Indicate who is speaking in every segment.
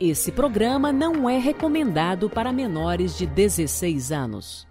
Speaker 1: Esse programa não é recomendado para menores de 16 anos.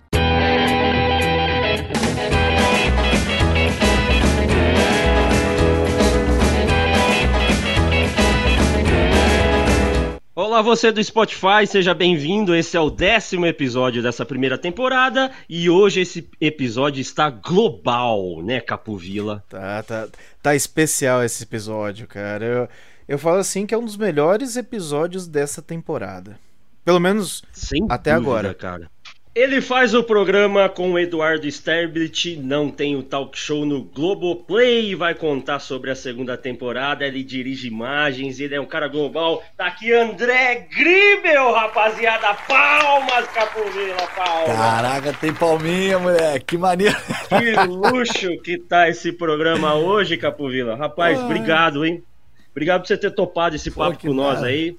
Speaker 2: Olá, você do Spotify, seja bem-vindo. Esse é o décimo episódio dessa primeira temporada e hoje esse episódio está global, né, Capovila?
Speaker 3: Tá, tá, tá especial esse episódio, cara. Eu, eu falo assim que é um dos melhores episódios dessa temporada. Pelo menos Sem até dúvida, agora.
Speaker 2: cara. Ele faz o programa com o Eduardo Sterblit, não tem o talk show no Globoplay, vai contar sobre a segunda temporada, ele dirige imagens, ele é um cara global. Tá aqui André Gribel, rapaziada, palmas, Capovila, palmas.
Speaker 4: Caraca, tem palminha, moleque, que maneiro.
Speaker 2: Que luxo que tá esse programa hoje, Capovila. Rapaz, obrigado, hein. Obrigado por você ter topado esse papo Pô, com nós aí.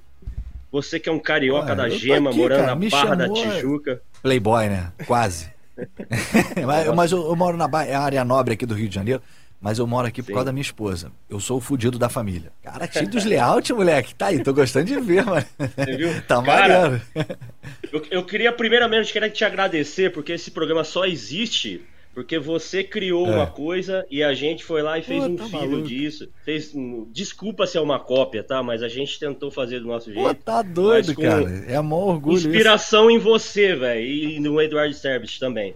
Speaker 2: Você que é um carioca da gema, aqui, morando cara, na Barra da Tijuca.
Speaker 4: Playboy, né? Quase. mas, mas eu, eu, moro na é área nobre aqui do Rio de Janeiro, mas eu moro aqui Sim. por causa da minha esposa. Eu sou o fudido da família. Cara, tio dos layout, moleque. Tá aí, tô gostando de ver, mano. Você viu? tá
Speaker 2: Cara, eu, eu queria primeiramente queria te agradecer, porque esse programa só existe porque você criou é. uma coisa e a gente foi lá e fez Pô, um tá filho maluco. disso. Fez, desculpa se é uma cópia, tá? Mas a gente tentou fazer do nosso jeito. Pô,
Speaker 4: tá doido, cara. É amor orgulho.
Speaker 2: Inspiração isso. em você, velho. E no Eduardo Service também.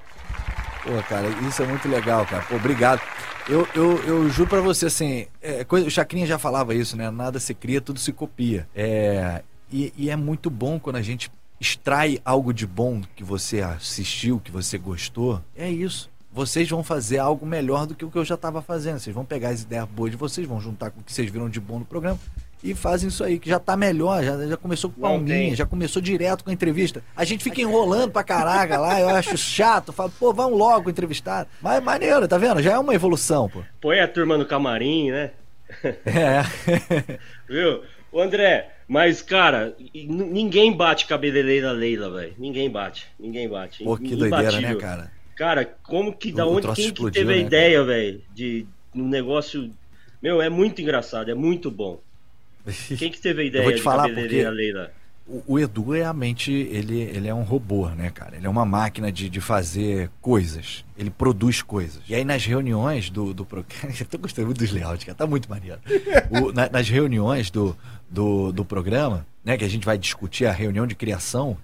Speaker 4: Pô, cara, isso é muito legal, cara. Pô, obrigado. Eu, eu, eu juro pra você, assim, é, coisa, o Chacrinha já falava isso, né? Nada se cria, tudo se copia. É, e, e é muito bom quando a gente extrai algo de bom que você assistiu, que você gostou. É isso vocês vão fazer algo melhor do que o que eu já estava fazendo. Vocês vão pegar as ideias boas de vocês, vão juntar com o que vocês viram de bom no programa e fazem isso aí, que já está melhor, já, já começou com palminha, já começou direto com a entrevista. A gente fica enrolando pra caraca lá, eu acho chato, falo, pô, vamos logo entrevistar. Mas maneiro, tá vendo? Já é uma evolução, pô.
Speaker 2: Põe a turma no camarim, né?
Speaker 4: É.
Speaker 2: Viu? O André, mas, cara, ninguém bate cabeleleira Leila, velho. Ninguém bate. Ninguém bate.
Speaker 4: Pô, que doideira, né, cara?
Speaker 2: Cara, como que, da o onde, quem explodiu, que teve a né, ideia, velho, de um negócio... Meu, é muito engraçado, é muito bom. Quem que teve a ideia
Speaker 4: Eu vou te falar porque Leila? O, Edu é a mente, ele, ele é um robô, né, cara? Ele é uma máquina de, de fazer coisas. Ele produz coisas. E aí nas reuniões do, do programa. Eu tô gostando muito dos layouts, cara. Tá muito maneiro. O, na, nas reuniões do, do, do programa, né, que a gente vai discutir a reunião de criação,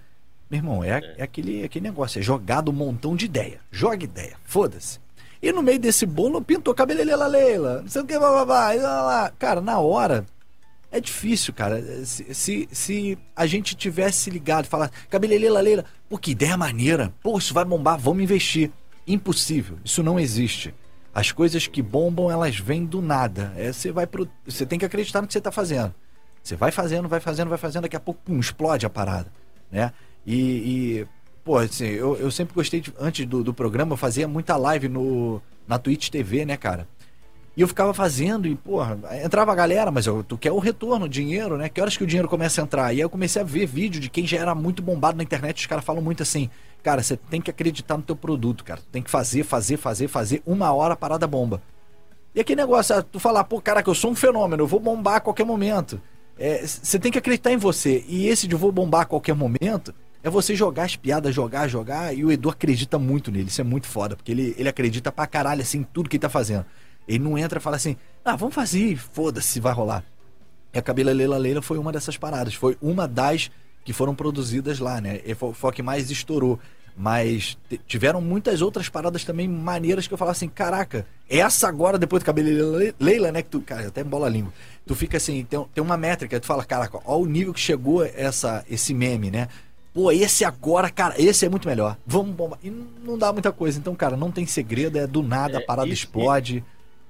Speaker 4: meu irmão, é, é aquele, aquele negócio, é jogado um montão de ideia. Joga ideia, foda-se. E no meio desse bolo pintou cabelelela Leila, não sei o que, blá, blá, blá, blá, blá. Cara, na hora, é difícil, cara. Se, se, se a gente tivesse ligado e falar, cabelelela Leila, pô, que ideia maneira, pô, isso vai bombar, vamos investir. Impossível, isso não existe. As coisas que bombam, elas vêm do nada. É, você vai pro, você tem que acreditar no que você está fazendo. Você vai fazendo, vai fazendo, vai fazendo, daqui a pouco pum, explode a parada, né? E, e pô, assim, eu, eu sempre gostei, de, antes do, do programa, eu fazia muita live no, na Twitch TV, né, cara? E eu ficava fazendo e, porra, entrava a galera, mas eu, tu quer o retorno, o dinheiro, né? Que horas que o dinheiro começa a entrar? E aí eu comecei a ver vídeo de quem já era muito bombado na internet, os caras falam muito assim, cara, você tem que acreditar no teu produto, cara. tem que fazer, fazer, fazer, fazer, uma hora parada bomba. E aquele negócio, ah, tu falar, pô, cara, que eu sou um fenômeno, eu vou bombar a qualquer momento. Você é, tem que acreditar em você. E esse de vou bombar a qualquer momento, é você jogar as piadas, jogar, jogar, e o Edu acredita muito nele. Isso é muito foda, porque ele, ele acredita pra caralho, assim, em tudo que ele tá fazendo. Ele não entra e fala assim, ah, vamos fazer, foda-se, vai rolar. E a Cabela Leila Leila foi uma dessas paradas. Foi uma das que foram produzidas lá, né? E foi, foi a que mais estourou. Mas tiveram muitas outras paradas também maneiras que eu falava assim, caraca, essa agora, depois do cabelo Leila, né? Que tu, cara, até bola a língua. Tu fica assim, tem, tem uma métrica, tu fala, caraca, olha o nível que chegou essa, esse meme, né? Pô, esse agora, cara, esse é muito melhor. Vamos bombar. E não dá muita coisa. Então, cara, não tem segredo, é do nada, a é, parada isso, explode.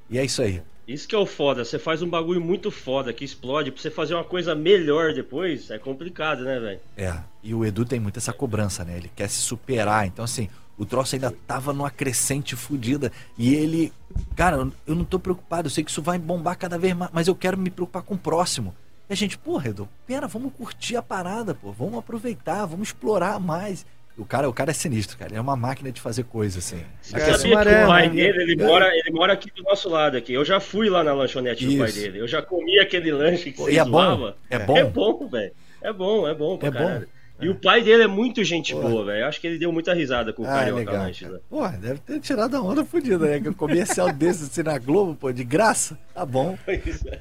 Speaker 4: E... e é isso aí.
Speaker 2: Isso que é o foda, você faz um bagulho muito foda que explode, pra você fazer uma coisa melhor depois, é complicado, né, velho?
Speaker 4: É, e o Edu tem muito essa cobrança, né? Ele quer se superar, então assim, o troço ainda tava numa crescente fodida. E ele, cara, eu não tô preocupado, eu sei que isso vai bombar cada vez mais, mas eu quero me preocupar com o próximo. E a gente, pô, Edu, pera, vamos curtir a parada, pô, vamos aproveitar, vamos explorar mais. O cara, o cara é sinistro, cara. Ele é uma máquina de fazer coisa, assim.
Speaker 2: Sabia que o pai né? dele, ele, mora, ele mora aqui do nosso lado aqui. Eu já fui lá na lanchonete Isso. do pai dele. Eu já comi aquele lanche que você
Speaker 4: e é bom? É bom?
Speaker 2: É bom, velho. É bom, é bom
Speaker 4: pra é caralho. Bom?
Speaker 2: E o pai dele é muito gente Porra. boa, velho. Acho que ele deu muita risada com o ah, Carioca legal, Lanches. Né?
Speaker 4: Deve ter tirado a onda fodida, né? Que o comercial desse assim na Globo, pô, de graça, tá bom. Pois é.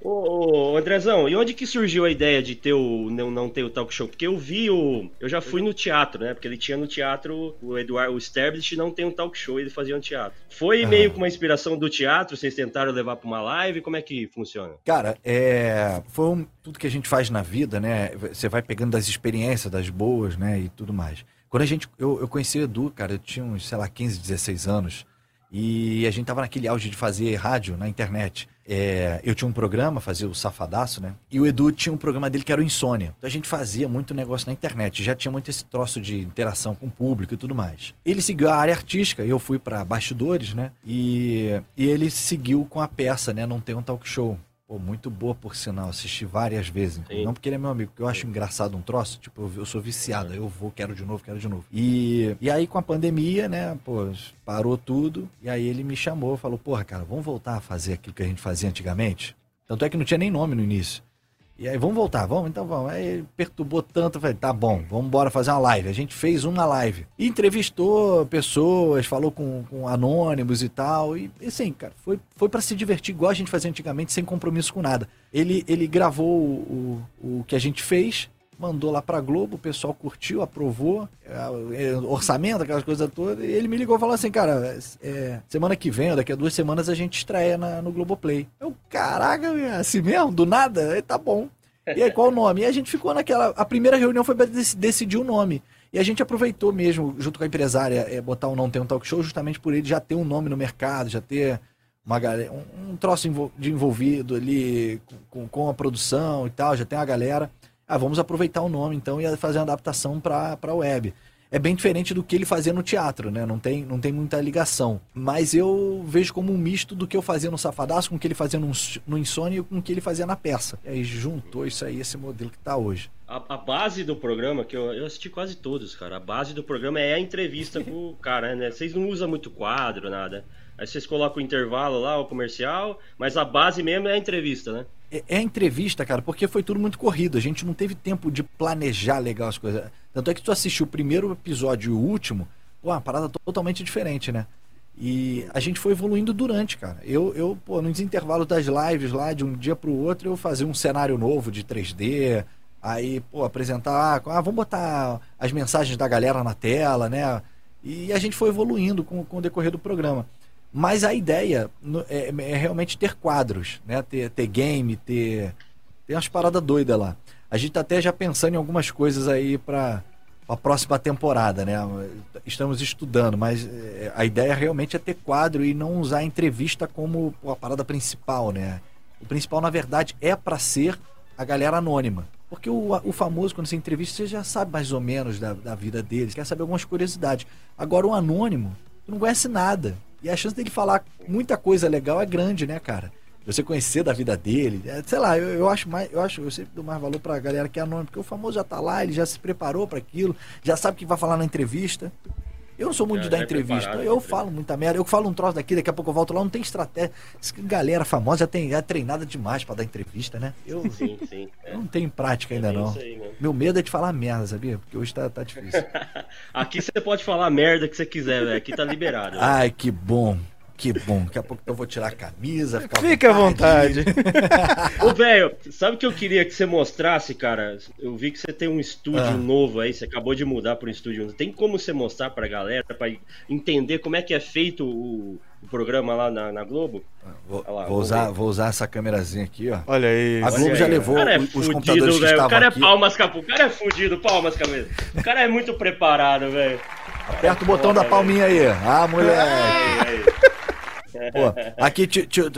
Speaker 2: ô, ô, Andrezão, e onde que surgiu a ideia de ter o não, não ter o talk show? Porque eu vi o. Eu já fui no teatro, né? Porque ele tinha no teatro, o Eduardo, o Sterblich não tem um talk show, ele fazia um teatro. Foi ah. meio com uma inspiração do teatro, vocês tentaram levar pra uma live? Como é que funciona?
Speaker 4: Cara, é. Foi um tudo que a gente faz na vida, né? Você vai pegando das experiências, das boas, né? E tudo mais. Quando a gente. Eu, eu conheci o Edu, cara, eu tinha uns, sei lá, 15, 16 anos. E a gente tava naquele auge de fazer rádio na internet. É, eu tinha um programa, fazia o Safadaço, né? E o Edu tinha um programa dele que era o Insônia. Então a gente fazia muito negócio na internet. Já tinha muito esse troço de interação com o público e tudo mais. Ele seguiu a área artística, eu fui para bastidores, né? E, e ele seguiu com a peça, né? Não tem um talk show. Pô, muito boa, por sinal. Assisti várias vezes. Sim. Não porque ele é meu amigo, porque eu acho Sim. engraçado um troço. Tipo, eu, eu sou viciado. Eu vou, quero de novo, quero de novo. E, e aí, com a pandemia, né, pô, parou tudo. E aí ele me chamou, falou, porra, cara, vamos voltar a fazer aquilo que a gente fazia antigamente? Tanto é que não tinha nem nome no início. E aí, vamos voltar, vamos? Então vamos. Aí ele perturbou tanto, eu falei, tá bom, vamos embora fazer uma live. A gente fez uma live. E entrevistou pessoas, falou com, com anônimos e tal. E assim, cara, foi, foi para se divertir igual a gente fazia antigamente, sem compromisso com nada. Ele, ele gravou o, o, o que a gente fez, mandou lá pra Globo, o pessoal curtiu, aprovou, é, é, orçamento, aquelas coisas todas, e ele me ligou e falou assim, cara, é, semana que vem, daqui a duas semanas, a gente estreia na, no Globoplay. Eu, caraca, é assim mesmo, do nada? Aí, tá bom. E aí, qual o nome? E a gente ficou naquela. A primeira reunião foi para decidir o nome. E a gente aproveitou mesmo, junto com a empresária, é, botar o Não Tem um Talk Show, justamente por ele já ter um nome no mercado, já ter uma galera, um, um troço de envolvido ali com, com, a produção e tal, já tem a galera. Ah, vamos aproveitar o nome então e fazer uma adaptação para a web é bem diferente do que ele fazia no teatro, né? Não tem, não tem muita ligação. Mas eu vejo como um misto do que eu fazia no Safadaço com o que ele fazia no, no Insônia e com o que ele fazia na peça. E aí juntou isso aí, esse modelo que tá hoje.
Speaker 2: A, a base do programa, que eu, eu, assisti quase todos, cara. A base do programa é a entrevista com o cara, né? Vocês não usam muito quadro, nada. Aí vocês colocam o intervalo lá, o comercial, mas a base mesmo é a entrevista, né?
Speaker 4: É, é a entrevista, cara, porque foi tudo muito corrido. A gente não teve tempo de planejar legal as coisas. Tanto é que tu assistiu o primeiro episódio e o último, pô, uma parada totalmente diferente, né? E a gente foi evoluindo durante, cara. Eu, eu pô, nos intervalos das lives lá, de um dia pro outro, eu fazia um cenário novo de 3D. Aí, pô, apresentar. Ah, vamos botar as mensagens da galera na tela, né? E a gente foi evoluindo com, com o decorrer do programa. Mas a ideia é, é realmente ter quadros, né? Ter, ter game, ter. Tem umas paradas doidas lá. A gente tá até já pensando em algumas coisas aí para a próxima temporada, né? Estamos estudando, mas é, a ideia realmente é ter quadro e não usar a entrevista como a parada principal, né? O principal, na verdade, é para ser a galera anônima. Porque o, o famoso, quando você entrevista, você já sabe mais ou menos da, da vida deles, quer saber algumas curiosidades. Agora, o anônimo, tu não conhece nada. E a chance dele falar muita coisa legal é grande, né, cara? Você conhecer da vida dele, é, sei lá, eu, eu, acho mais, eu acho, eu sempre dou mais valor pra galera que é anônimo, porque o famoso já tá lá, ele já se preparou para aquilo, já sabe o que vai falar na entrevista. Eu não sou muito de dar é entrevista. Eu falo muita merda. Eu falo um troço daqui, daqui a pouco eu volto lá. Não tem estratégia. Galera famosa já tem já é treinada demais para dar entrevista, né? Eu, sim, sim, é. eu não tenho prática ainda, é não. Aí, Meu medo é de falar merda, sabia? Porque hoje tá, tá difícil.
Speaker 2: aqui você pode falar merda que você quiser, velho. Aqui tá liberado.
Speaker 4: Ai, que bom. Que bom, daqui a pouco eu vou tirar a camisa.
Speaker 3: Fica à vontade.
Speaker 2: Ô, velho, sabe o que eu queria que você mostrasse, cara? Eu vi que você tem um estúdio ah. novo aí, você acabou de mudar para um estúdio. Tem como você mostrar pra galera, pra entender como é que é feito o, o programa lá na, na Globo?
Speaker 4: Vou, lá, vou usar, vou usar essa câmerazinha aqui, ó.
Speaker 3: Olha aí.
Speaker 4: A Globo
Speaker 3: aí,
Speaker 4: já levou
Speaker 2: é os fudido, computadores véio. que estavam O cara é palmas, capu. O cara é fudido, palmas, cabeça. O cara é muito preparado, velho.
Speaker 4: Aperta o botão da palminha aí. Ah, moleque. Pô, aqui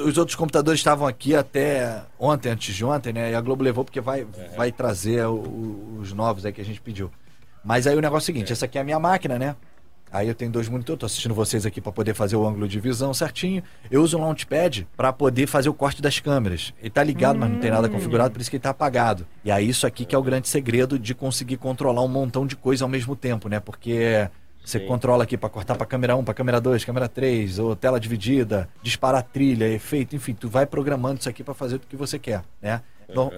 Speaker 4: os outros computadores estavam aqui até ontem, antes de ontem, né? E a Globo levou porque vai, uhum. vai trazer o, os novos aí que a gente pediu. Mas aí o negócio é o seguinte, é. essa aqui é a minha máquina, né? Aí eu tenho dois monitores, tô assistindo vocês aqui para poder fazer o ângulo de visão certinho. Eu uso um launchpad para poder fazer o corte das câmeras. Ele tá ligado, hum. mas não tem nada configurado, por isso que ele tá apagado. E aí isso aqui que é o grande segredo de conseguir controlar um montão de coisa ao mesmo tempo, né? Porque você Sim. controla aqui para cortar para câmera 1, para câmera 2, câmera 3, ou tela dividida, disparar trilha, efeito, enfim, tu vai programando isso aqui para fazer o que você quer, né?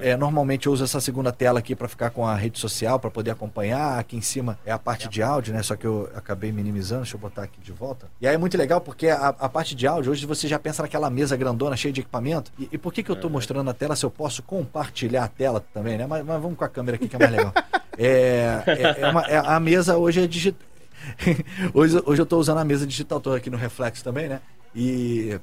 Speaker 4: É, normalmente eu uso essa segunda tela aqui para ficar com a rede social, para poder acompanhar. Aqui em cima é a parte de áudio, né? Só que eu acabei minimizando. Deixa eu botar aqui de volta. E aí é muito legal porque a, a parte de áudio, hoje você já pensa naquela mesa grandona, cheia de equipamento. E, e por que, que eu estou mostrando na tela se eu posso compartilhar a tela também, né? Mas, mas vamos com a câmera aqui que é mais legal. É, é, é, uma, é a mesa hoje é digital. hoje, hoje eu estou usando a mesa digital, estou aqui no Reflex também, né? E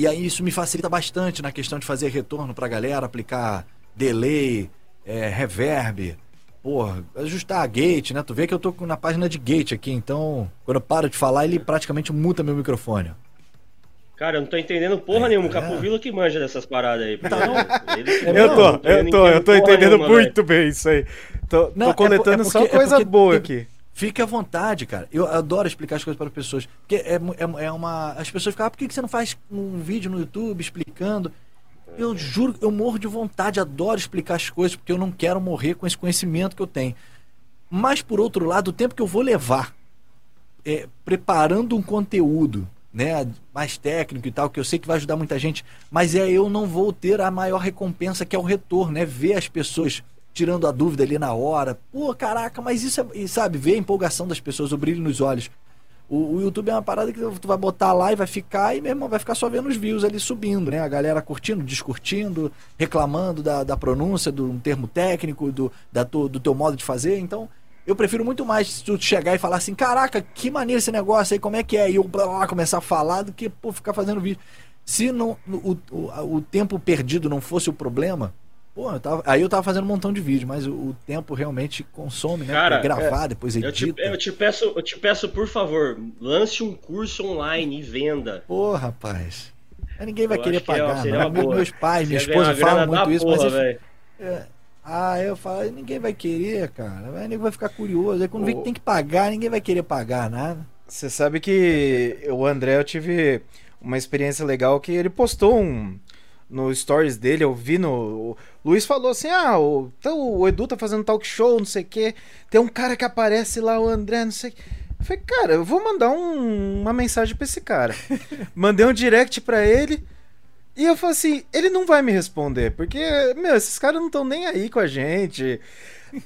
Speaker 4: e aí isso me facilita bastante na questão de fazer retorno pra galera, aplicar delay, é, reverb, porra, ajustar a gate, né? Tu vê que eu tô na página de gate aqui, então quando eu paro de falar, ele praticamente muta meu microfone.
Speaker 2: Cara, eu não tô entendendo porra é, nenhuma. O Capovilo que manja dessas paradas aí.
Speaker 3: Tá, ele, eu tô, eu tô, eu tô entendendo nenhuma, muito véio. bem isso aí. Tô, não, tô coletando é, é porque, só coisa boa tem, aqui.
Speaker 4: Fique à vontade, cara. Eu adoro explicar as coisas para as pessoas. Porque é, é, é, uma. As pessoas ficam, ah, por que você não faz um vídeo no YouTube explicando? Eu juro, eu morro de vontade, adoro explicar as coisas, porque eu não quero morrer com esse conhecimento que eu tenho. Mas, por outro lado, o tempo que eu vou levar é, preparando um conteúdo né, mais técnico e tal, que eu sei que vai ajudar muita gente, mas é eu não vou ter a maior recompensa que é o retorno, né? Ver as pessoas tirando a dúvida ali na hora. Pô, caraca, mas isso é. sabe, ver a empolgação das pessoas, o brilho nos olhos. O, o, YouTube é uma parada que tu vai botar lá e vai ficar, e mesmo vai ficar só vendo os views ali subindo, né? A galera curtindo, discutindo, reclamando da, da pronúncia, de um termo técnico, do, da tu, do teu modo de fazer. Então, eu prefiro muito mais tu chegar e falar assim, caraca, que maneiro esse negócio aí, como é que é? E eu blá, blá, começar a falar do que pô, ficar fazendo vídeo. Se não, o, o, o tempo perdido não fosse o problema, Pô, eu tava, aí eu tava fazendo um montão de vídeo, mas o, o tempo realmente consome, né?
Speaker 2: Cara,
Speaker 4: gravar, é, depois edita.
Speaker 2: Eu te, eu te, peço, eu te peço, por favor, lance um curso online e venda.
Speaker 4: Pô, rapaz. Ninguém vai eu querer pagar, que é, não. Meus pais, minha esposa falam muito isso, porra, mas. É, ah, eu falo, ninguém vai querer, cara. Ninguém vai ficar curioso. Aí quando vê que tem que pagar, ninguém vai querer pagar nada.
Speaker 3: Você sabe que o André, eu tive uma experiência legal que ele postou um no stories dele, eu vi no. O Luiz falou assim: ah, o, então, o Edu tá fazendo talk show, não sei o quê. Tem um cara que aparece lá, o André, não sei o quê. Eu falei, cara, eu vou mandar um, uma mensagem pra esse cara. Mandei um direct pra ele. E eu falei assim, ele não vai me responder, porque, meu, esses caras não estão nem aí com a gente.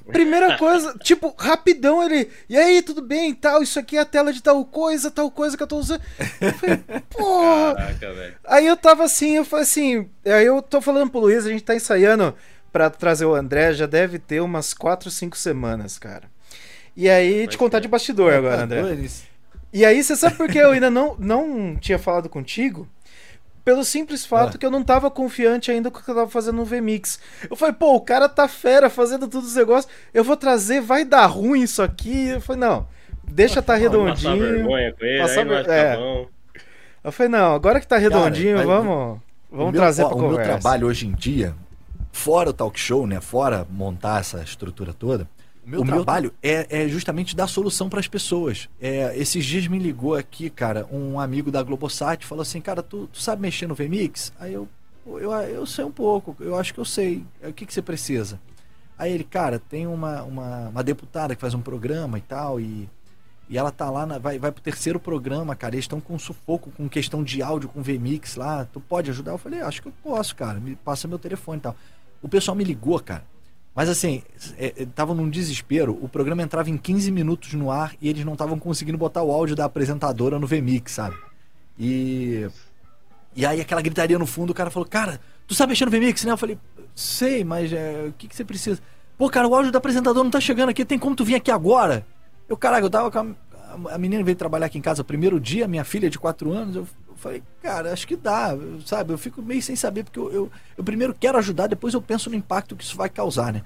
Speaker 3: Primeira coisa, tipo, rapidão ele. E aí, tudo bem? Tal, isso aqui é a tela de tal coisa, tal coisa que eu tô usando. Eu falei, porra. Caraca, velho. Aí eu tava assim, eu falei assim. Aí eu tô falando pro Luiz, a gente tá ensaiando pra trazer o André, já deve ter umas 4, 5 semanas, cara. E aí, Vai te contar de bastidor agora, André. E aí, você sabe por que eu ainda não, não tinha falado contigo? Pelo simples fato ah. que eu não tava confiante ainda com o que eu tava fazendo no VMix. Eu falei, pô, o cara tá fera fazendo todos os negócios. Eu vou trazer, vai dar ruim isso aqui. Eu falei, não, deixa tá redondinho. Passar vergonha com ele, passar ver... é. bom. Eu falei, não, agora que tá redondinho, cara, vamos, vamos meu, trazer ó, pra o conversa. O
Speaker 4: meu trabalho hoje em dia, fora o talk show, né, fora montar essa estrutura toda, meu o trabalho meu... é, é, justamente dar solução para as pessoas. É, esses dias me ligou aqui, cara, um amigo da Globosat falou assim, cara, tu, tu sabe mexer no VMix? Aí eu, eu, eu sei um pouco, eu acho que eu sei. O que, que você precisa? Aí ele, cara, tem uma, uma, uma deputada que faz um programa e tal, e, e ela tá lá, na, vai, vai pro terceiro programa, cara, eles estão com sufoco, com questão de áudio, com VMix lá, tu pode ajudar? Eu falei, acho que eu posso, cara, me passa meu telefone e tal. O pessoal me ligou, cara, mas assim, estavam é, é num desespero. O programa entrava em 15 minutos no ar e eles não estavam conseguindo botar o áudio da apresentadora no VMix, sabe? E. E aí aquela gritaria no fundo, o cara falou, cara, tu sabe mexer no VMix, né? Eu falei, sei, mas é, o que, que você precisa? Pô, cara, o áudio da apresentadora não tá chegando aqui, tem como tu vir aqui agora? Eu, caralho, eu tava com a, a menina veio trabalhar aqui em casa primeiro dia, minha filha de 4 anos, eu falei, cara, acho que dá, sabe? Eu fico meio sem saber, porque eu, eu, eu, primeiro quero ajudar, depois eu penso no impacto que isso vai causar, né?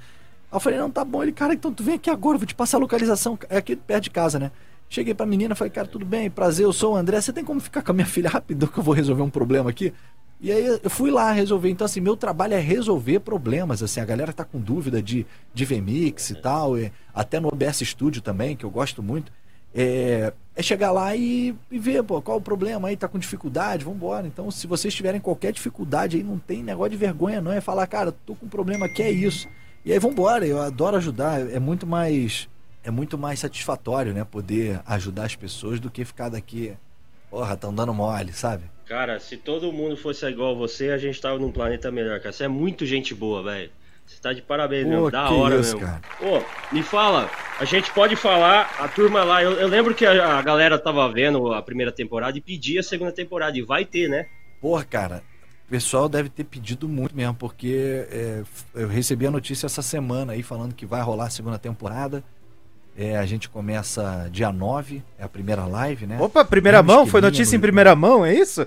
Speaker 4: Aí eu falei, não, tá bom. Ele, cara, então tu vem aqui agora, vou te passar a localização. É aqui perto de casa, né? Cheguei pra menina, falei, cara, tudo bem, prazer, eu sou o André. Você tem como ficar com a minha filha rapidão que eu vou resolver um problema aqui? E aí eu fui lá resolver. Então, assim, meu trabalho é resolver problemas. Assim, a galera tá com dúvida de, de VMix e tal, e até no OBS Studio também, que eu gosto muito. É, é chegar lá e, e, ver, pô, qual o problema aí, tá com dificuldade, vamos embora. Então, se vocês tiverem qualquer dificuldade aí, não tem negócio de vergonha, não. É falar, cara, tô com um problema aqui, é isso. E aí, vamos embora. Eu adoro ajudar. É muito mais. É muito mais satisfatório, né? Poder ajudar as pessoas do que ficar daqui. Porra, tão dando mole, sabe?
Speaker 2: Cara, se todo mundo fosse igual a você, a gente tava num planeta melhor, cara. Você é muito gente boa, velho. Você tá de parabéns, Pô, mesmo. Da hora isso. Cara. Pô, me fala, a gente pode falar, a turma lá, eu, eu lembro que a, a, galera tava vendo a primeira temporada e pedia a segunda temporada, e vai ter, né?
Speaker 4: Porra, cara, o pessoal deve ter pedido muito mesmo, porque é, eu recebi a notícia essa semana aí falando que vai rolar a segunda temporada. É, a gente começa dia 9, é a primeira live, né?
Speaker 3: Opa, primeira mão? Foi notícia em primeira mão, é isso?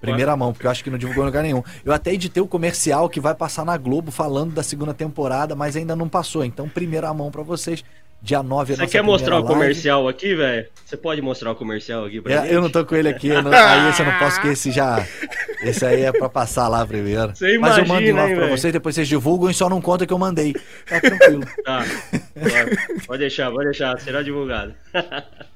Speaker 4: Primeira mão, porque eu acho que não divulgou em lugar nenhum. Eu até editei o comercial que vai passar na Globo falando da segunda temporada, mas ainda não passou. Então, primeira mão para vocês. Dia 9
Speaker 2: é Você quer mostrar o comercial aqui, velho? Você pode mostrar o comercial aqui pra é?
Speaker 4: Eu não tô com ele aqui, não, aí esse eu não posso, que esse já. Esse aí é pra passar lá primeiro. Você imagina, Mas eu mando lá pra véio? vocês, depois vocês divulgam e só não conta que eu mandei. Tá tranquilo. Tá.
Speaker 2: Pode deixar, pode deixar, será divulgado.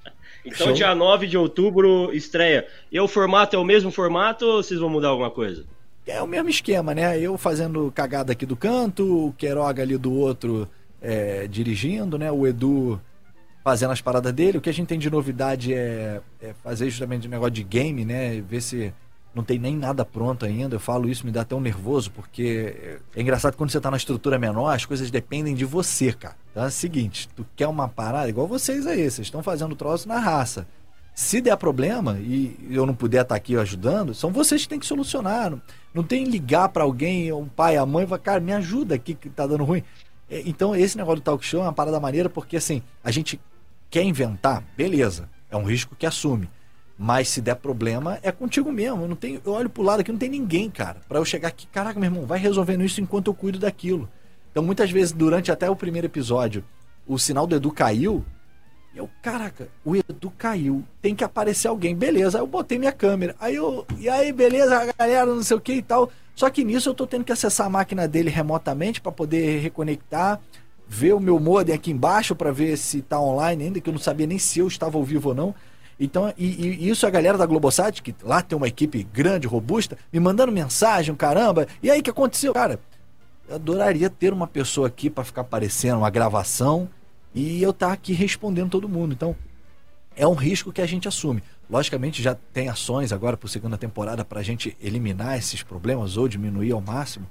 Speaker 2: Então, Show. dia 9 de outubro, estreia. E o formato é o mesmo formato ou vocês vão mudar alguma coisa?
Speaker 4: É o mesmo esquema, né? Eu fazendo cagada aqui do canto, o Queiroga ali do outro é, dirigindo, né? O Edu fazendo as paradas dele. O que a gente tem de novidade é, é fazer justamente um negócio de game, né? Ver se não tem nem nada pronto ainda. Eu falo isso, me dá até um nervoso, porque é engraçado quando você tá na estrutura menor, as coisas dependem de você, cara. Então é o seguinte, tu quer uma parada, igual vocês aí, vocês estão fazendo troço na raça. Se der problema e eu não puder estar tá aqui ajudando, são vocês que têm que solucionar. Não, não tem ligar para alguém, um pai, a mãe, e falar, cara, me ajuda aqui que tá dando ruim. É, então, esse negócio do talk show é uma parada maneira porque, assim, a gente quer inventar, beleza, é um risco que assume. Mas se der problema, é contigo mesmo. Eu, não tenho, eu olho pro lado aqui, não tem ninguém, cara. para eu chegar aqui, caraca, meu irmão, vai resolvendo isso enquanto eu cuido daquilo. Então, muitas vezes, durante até o primeiro episódio, o sinal do Edu caiu. Eu, caraca, o Edu caiu. Tem que aparecer alguém. Beleza, aí eu botei minha câmera. Aí eu, e aí, beleza, galera, não sei o que e tal. Só que nisso eu estou tendo que acessar a máquina dele remotamente para poder reconectar, ver o meu modem aqui embaixo para ver se está online ainda, que eu não sabia nem se eu estava ao vivo ou não. Então, e, e, isso a galera da Globosat, que lá tem uma equipe grande, robusta, me mandando mensagem, caramba. E aí, o que aconteceu? Cara, eu adoraria ter uma pessoa aqui para ficar aparecendo, uma gravação, e eu estar tá aqui respondendo todo mundo. Então, é um risco que a gente assume. Logicamente já tem ações agora para a segunda temporada para a gente eliminar esses problemas ou diminuir ao máximo,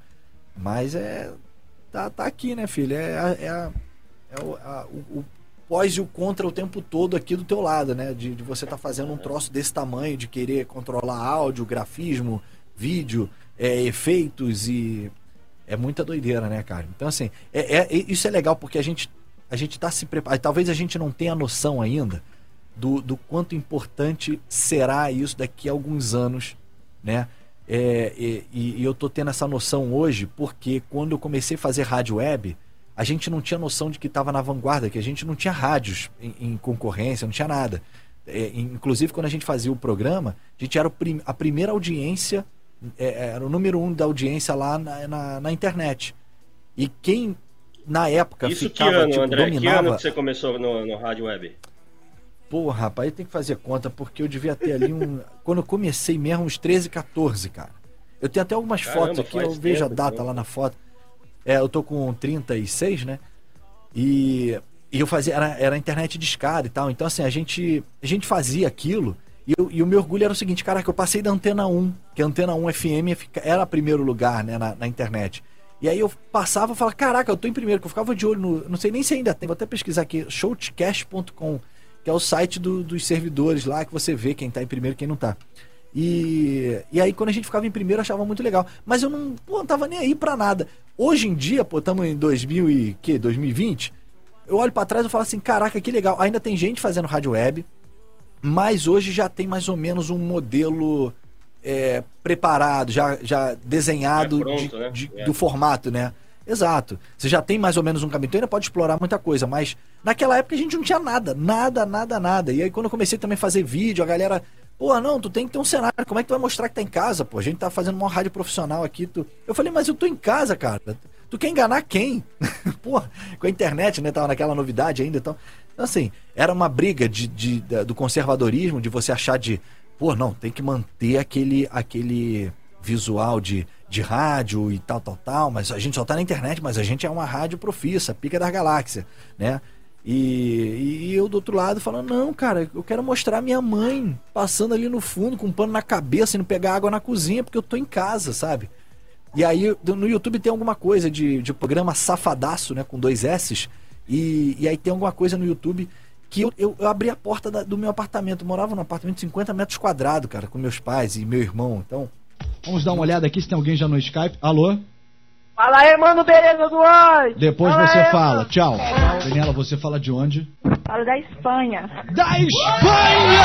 Speaker 4: mas é tá, tá aqui, né, filho? É, é, é, é o, a, o, o, pós e o contra o tempo todo aqui do teu lado, né? De, de você tá fazendo um troço desse tamanho, de querer controlar áudio, grafismo, vídeo, é, efeitos e é muita doideira, né, cara? Então assim, é, é, isso é legal porque a gente a gente está se preparando. Talvez a gente não tenha noção ainda do, do quanto importante será isso daqui a alguns anos, né? É, e, e, eu tô tendo essa noção hoje porque quando eu comecei a fazer rádio web, a gente não tinha noção de que estava na vanguarda, que a gente não tinha rádios em, em concorrência, não tinha nada. É, inclusive, quando a gente fazia o programa, a gente era prim, a primeira audiência, é, era o número um da audiência lá na, na, na internet. E quem, na época,
Speaker 2: Isso ficava, que ano, tipo, André? Dominava... Que ano que você começou no, no rádio web?
Speaker 4: Pô, rapaz, tem que fazer conta, porque eu devia ter ali um. quando eu comecei mesmo, uns 13, 14, cara. Eu tenho até algumas Caramba, fotos aqui, eu vejo a data então. lá na foto. É, eu tô com 36, né? E, e eu fazia. Era, era internet de escada e tal. Então, assim, a gente, a gente fazia aquilo. E, eu, e o meu orgulho era o seguinte, cara, que eu passei da Antena 1, que a Antena 1 FM era primeiro lugar, né, na, na internet. E aí eu passava e falava, caraca, eu tô em primeiro, que eu ficava de olho no. Não sei nem se ainda tem, vou até pesquisar aqui, showtcast.com que é o site do, dos servidores lá, que você vê quem está em primeiro e quem não está. E, e aí, quando a gente ficava em primeiro, eu achava muito legal. Mas eu não, pô, não tava nem aí pra nada. Hoje em dia, pô, estamos em 2000 e, que, 2020, eu olho para trás e falo assim, caraca, que legal. Ainda tem gente fazendo rádio web, mas hoje já tem mais ou menos um modelo é, preparado, já, já desenhado é pronto, de, né? de, é. do formato, né? Exato. Você já tem mais ou menos um caminho, então ainda pode explorar muita coisa, mas naquela época a gente não tinha nada, nada, nada, nada. E aí quando eu comecei também a fazer vídeo, a galera, pô, não, tu tem que ter um cenário, como é que tu vai mostrar que tá em casa, pô? A gente tá fazendo uma rádio profissional aqui, tu... Eu falei, mas eu tô em casa, cara. Tu quer enganar quem? pô, com a internet, né, tava naquela novidade ainda, então... Então assim, era uma briga de, de, de do conservadorismo, de você achar de, pô, não, tem que manter aquele, aquele visual de de rádio e tal, tal, tal, mas a gente só tá na internet, mas a gente é uma rádio profissa, pica da galáxia, né? E, e, eu do outro lado falando, não, cara, eu quero mostrar minha mãe passando ali no fundo com um pano na cabeça e não pegar água na cozinha porque eu tô em casa, sabe? E aí no YouTube tem alguma coisa de, de programa safadaço, né, com dois S's, e, e aí tem alguma coisa no YouTube que eu, eu, eu abri a porta da, do meu apartamento, eu morava num apartamento de 50 metros quadrados, cara, com meus pais e meu irmão, então...
Speaker 5: Vamos dar uma olhada aqui se tem alguém já no Skype. Alô?
Speaker 6: Fala aí, mano, beleza do oi?
Speaker 5: Depois
Speaker 6: fala
Speaker 5: você
Speaker 6: aí,
Speaker 5: fala.
Speaker 6: Mano.
Speaker 5: Tchau. Daniela, você fala de onde?
Speaker 6: Falo da Espanha.
Speaker 5: Da Espanha!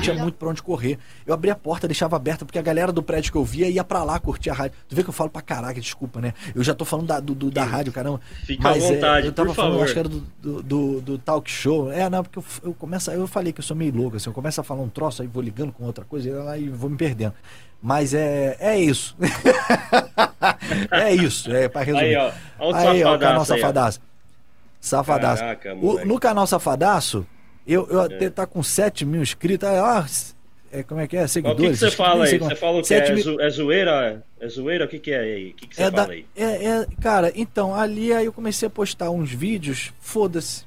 Speaker 4: Tinha muito pra onde correr. Eu abri a porta, deixava aberta, porque a galera do prédio que eu via ia pra lá curtir a rádio. Tu vê que eu falo pra caraca, desculpa, né? Eu já tô falando da, do, do- da rádio, caramba.
Speaker 2: Fica
Speaker 4: Mas
Speaker 2: à vontade,
Speaker 4: é, eu tava falando,
Speaker 2: favor.
Speaker 4: acho que era do, do, do- do talk show. É, não, porque eu, eu começo, eu falei que eu sou meio louco, assim, eu começo a falar um troço, aí vou ligando com outra coisa, e lá e vou me perdendo. Mas é, é isso. é isso, é pra resumir.
Speaker 2: Aí, ó. Olha o
Speaker 4: Aí, ó, o canal
Speaker 2: safadaço aí,
Speaker 4: safadaço. Safadaço.
Speaker 2: Caraca,
Speaker 4: O- no canal Safadaço, eu, eu até tá com 7 mil inscritos. Ah, é, como é que é?
Speaker 2: Mas O
Speaker 4: Seguidores?
Speaker 2: que, você fala aí? Você fala que?
Speaker 4: 7
Speaker 2: É,
Speaker 4: mil-
Speaker 2: é zoeira? É zoeira? O que, que é aí? O que, que você
Speaker 4: é,
Speaker 2: fala
Speaker 4: da,
Speaker 2: aí?
Speaker 4: é, é, cara, então, ali aí eu comecei a postar uns vídeos, foda-se.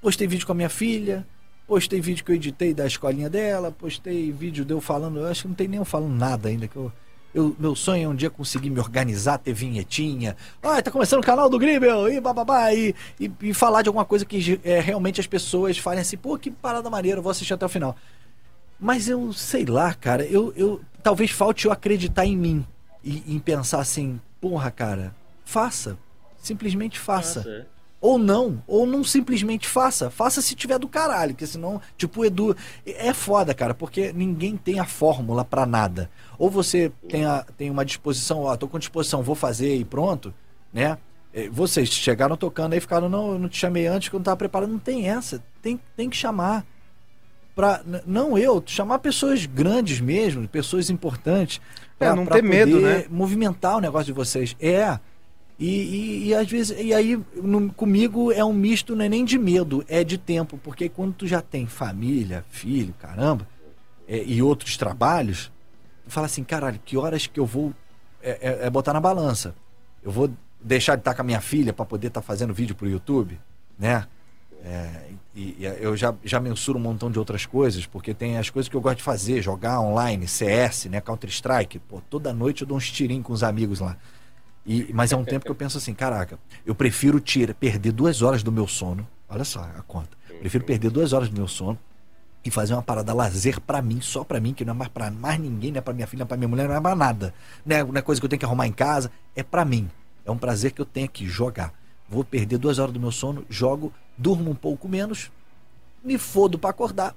Speaker 4: Postei vídeo com a minha filha, postei vídeo que eu editei da escolinha dela, postei vídeo de eu falando, eu acho que não tem nem eu falando nada ainda, que eu, eu- meu sonho é um dia conseguir me organizar, ter vinhetinha. Ah, tá começando o canal do Gribel, e bababá, e, e, e falar de alguma coisa que é, realmente as pessoas falem assim, pô, que parada maneira, vou assistir até o final. Mas eu sei lá, cara, eu, eu talvez falte eu acreditar em mim e em pensar assim, porra, cara, faça. Simplesmente faça.
Speaker 2: Nossa.
Speaker 4: Ou não, ou não simplesmente faça. Faça se tiver do caralho, porque senão, tipo, Edu. É foda, cara, porque ninguém tem a fórmula pra nada. Ou você tem, a, tem uma disposição, ó, tô com disposição, vou fazer e pronto, né? Eh, Vocês chegaram tocando aí, ficaram, não, eu não te chamei antes que eu não tava preparado. Não tem essa. Tem, tem que chamar. Pra, não eu, chamar pessoas grandes mesmo, pessoas importantes.
Speaker 3: É,
Speaker 4: pra-
Speaker 3: não
Speaker 4: pra
Speaker 3: ter medo, né?
Speaker 4: Movimentar o negócio de vocês. É. E, e, e às vezes, e aí no- comigo é um misto, não é nem de medo, é de tempo, porque quando tu já tem família, filho, caramba, é, e outros trabalhos, tu fala assim, caralho, que horas que eu vou é, é- é botar na balança? Eu vou deixar de estar com a minha filha para poder estar fazendo vídeo pro YouTube, né? É, e, e eu já, já mensuro um montão de outras coisas, porque tem as coisas que eu gosto de fazer, jogar online, CS, né, Counter Strike, pô, toda noite eu dou uns tirinhos com os amigos lá. E, mas é um tempo que eu penso assim, caraca, eu prefiro tira, perder duas horas do meu sono. Olha só a conta. Prefiro perder duas horas do meu sono e fazer uma parada lazer pra mim, só pra mim, que não é mais pra mais ninguém, não é pra minha filha, não é pra minha mulher, não é pra nada. Não é, não é coisa que eu tenho que arrumar em casa, é pra mim. É um prazer que eu tenho aqui, jogar. Vou perder duas horas do meu sono, jogo, durmo um pouco menos, me fodo pra acordar,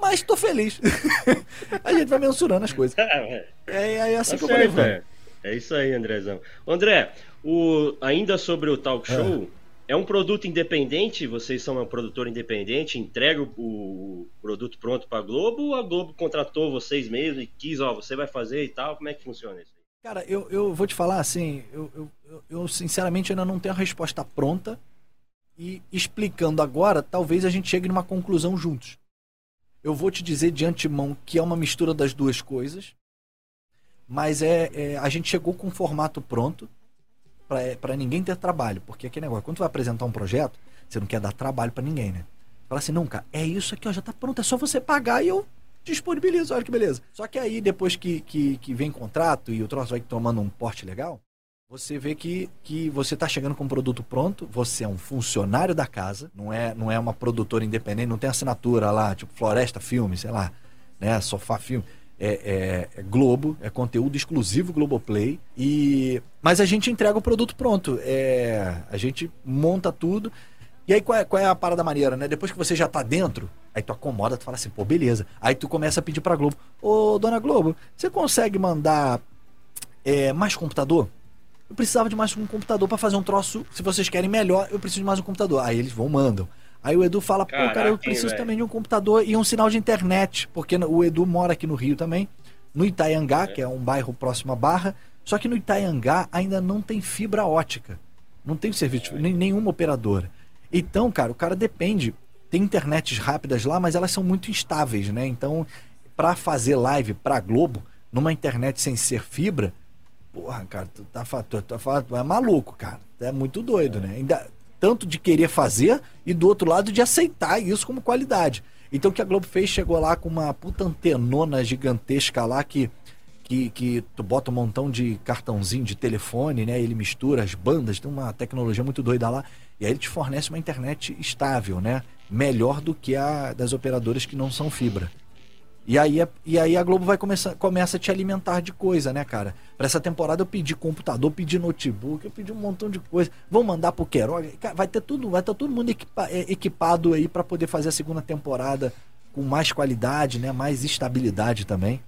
Speaker 4: mas tô feliz. a gente vai mensurando as coisas. É, é assim
Speaker 2: Tá
Speaker 4: que eu vou levando.
Speaker 2: É. É isso aí, Andrezão. André, o, ainda sobre o
Speaker 4: É.
Speaker 2: talk show, é. um produto independente? Vocês são um produtor independente, entrega o, o produto pronto pra Globo ou a Globo contratou vocês mesmo e quis, ó, você vai fazer e tal? Como é que funciona isso?
Speaker 4: Cara, eu, eu vou te falar assim, eu, eu- eu sinceramente ainda não tenho a resposta pronta. E explicando agora, talvez a gente chegue numa conclusão juntos. Eu vou te dizer de antemão que é uma mistura das duas coisas. Mas é, é, a gente chegou com um formato pronto para ninguém ter trabalho. Porque aquele negócio, quando tu vai apresentar um projeto, você não quer dar trabalho para ninguém, né? Fala assim, não, cara, é isso aqui, ó, já tá pronto, é só você pagar e eu disponibilizo, olha que beleza. Só que aí, depois que, que, que vem contrato e o troço vai tomando um porte legal, você vê que, que você tá chegando com um produto pronto, você é um funcionário da casa, não é, não é uma produtora independente, não tem assinatura lá, tipo Floresta Filme, sei lá, né, Sofá Filme. É, é- é Globo, é conteúdo exclusivo Globoplay. E... Mas a gente entrega o produto pronto. É... A gente monta tudo. E aí qual é, qual é a parada maneira, né? Depois que você já tá dentro, aí tu acomoda, tu fala assim, pô, beleza. Aí tu começa a pedir pra Globo, ô dona Globo, você consegue mandar é, mais computador? Eu precisava de mais um computador pra fazer um troço. Se vocês querem melhor, eu preciso de mais um computador. Aí eles vão, mandam. Aí o Edu fala, pô,
Speaker 2: Caraca,
Speaker 4: cara, eu
Speaker 2: hein,
Speaker 4: preciso
Speaker 2: velho?
Speaker 4: também de um computador e um sinal de internet. Porque o Edu mora aqui no Rio também, no Itaiangá, que é um bairro próximo à Barra. Só que no Itaiangá ainda não tem fibra ótica. Não tem serviço, nem, nenhuma operadora. Então, cara, o cara depende. Tem internets rápidas lá, mas elas são muito instáveis, né? Então, para fazer live pra Globo, numa internet sem ser fibra, porra, cara, tu tá, fa- tu, tá fa- tu é maluco, cara. Tu é muito doido, né? Ainda, tanto de querer fazer e do outro lado de aceitar isso como qualidade. Então o que a Globo fez, chegou lá com uma puta antenona gigantesca lá que, que, que tu bota um montão de cartãozinho de telefone, né? Ele mistura as bandas, tem uma tecnologia muito doida lá. E aí ele te fornece uma internet estável, né? Melhor do que a das operadoras que não são fibra. E aí, é- e aí a Globo vai começar, começa a te alimentar de coisa, né, cara? Pra essa temporada eu pedi computador, pedi notebook, eu pedi um montão de coisa. Vão mandar pro Queiroga. Cara, vai ter tudo, vai estar todo mundo equipa- é, equipado aí pra poder fazer a segunda temporada com mais qualidade, né? Mais estabilidade também.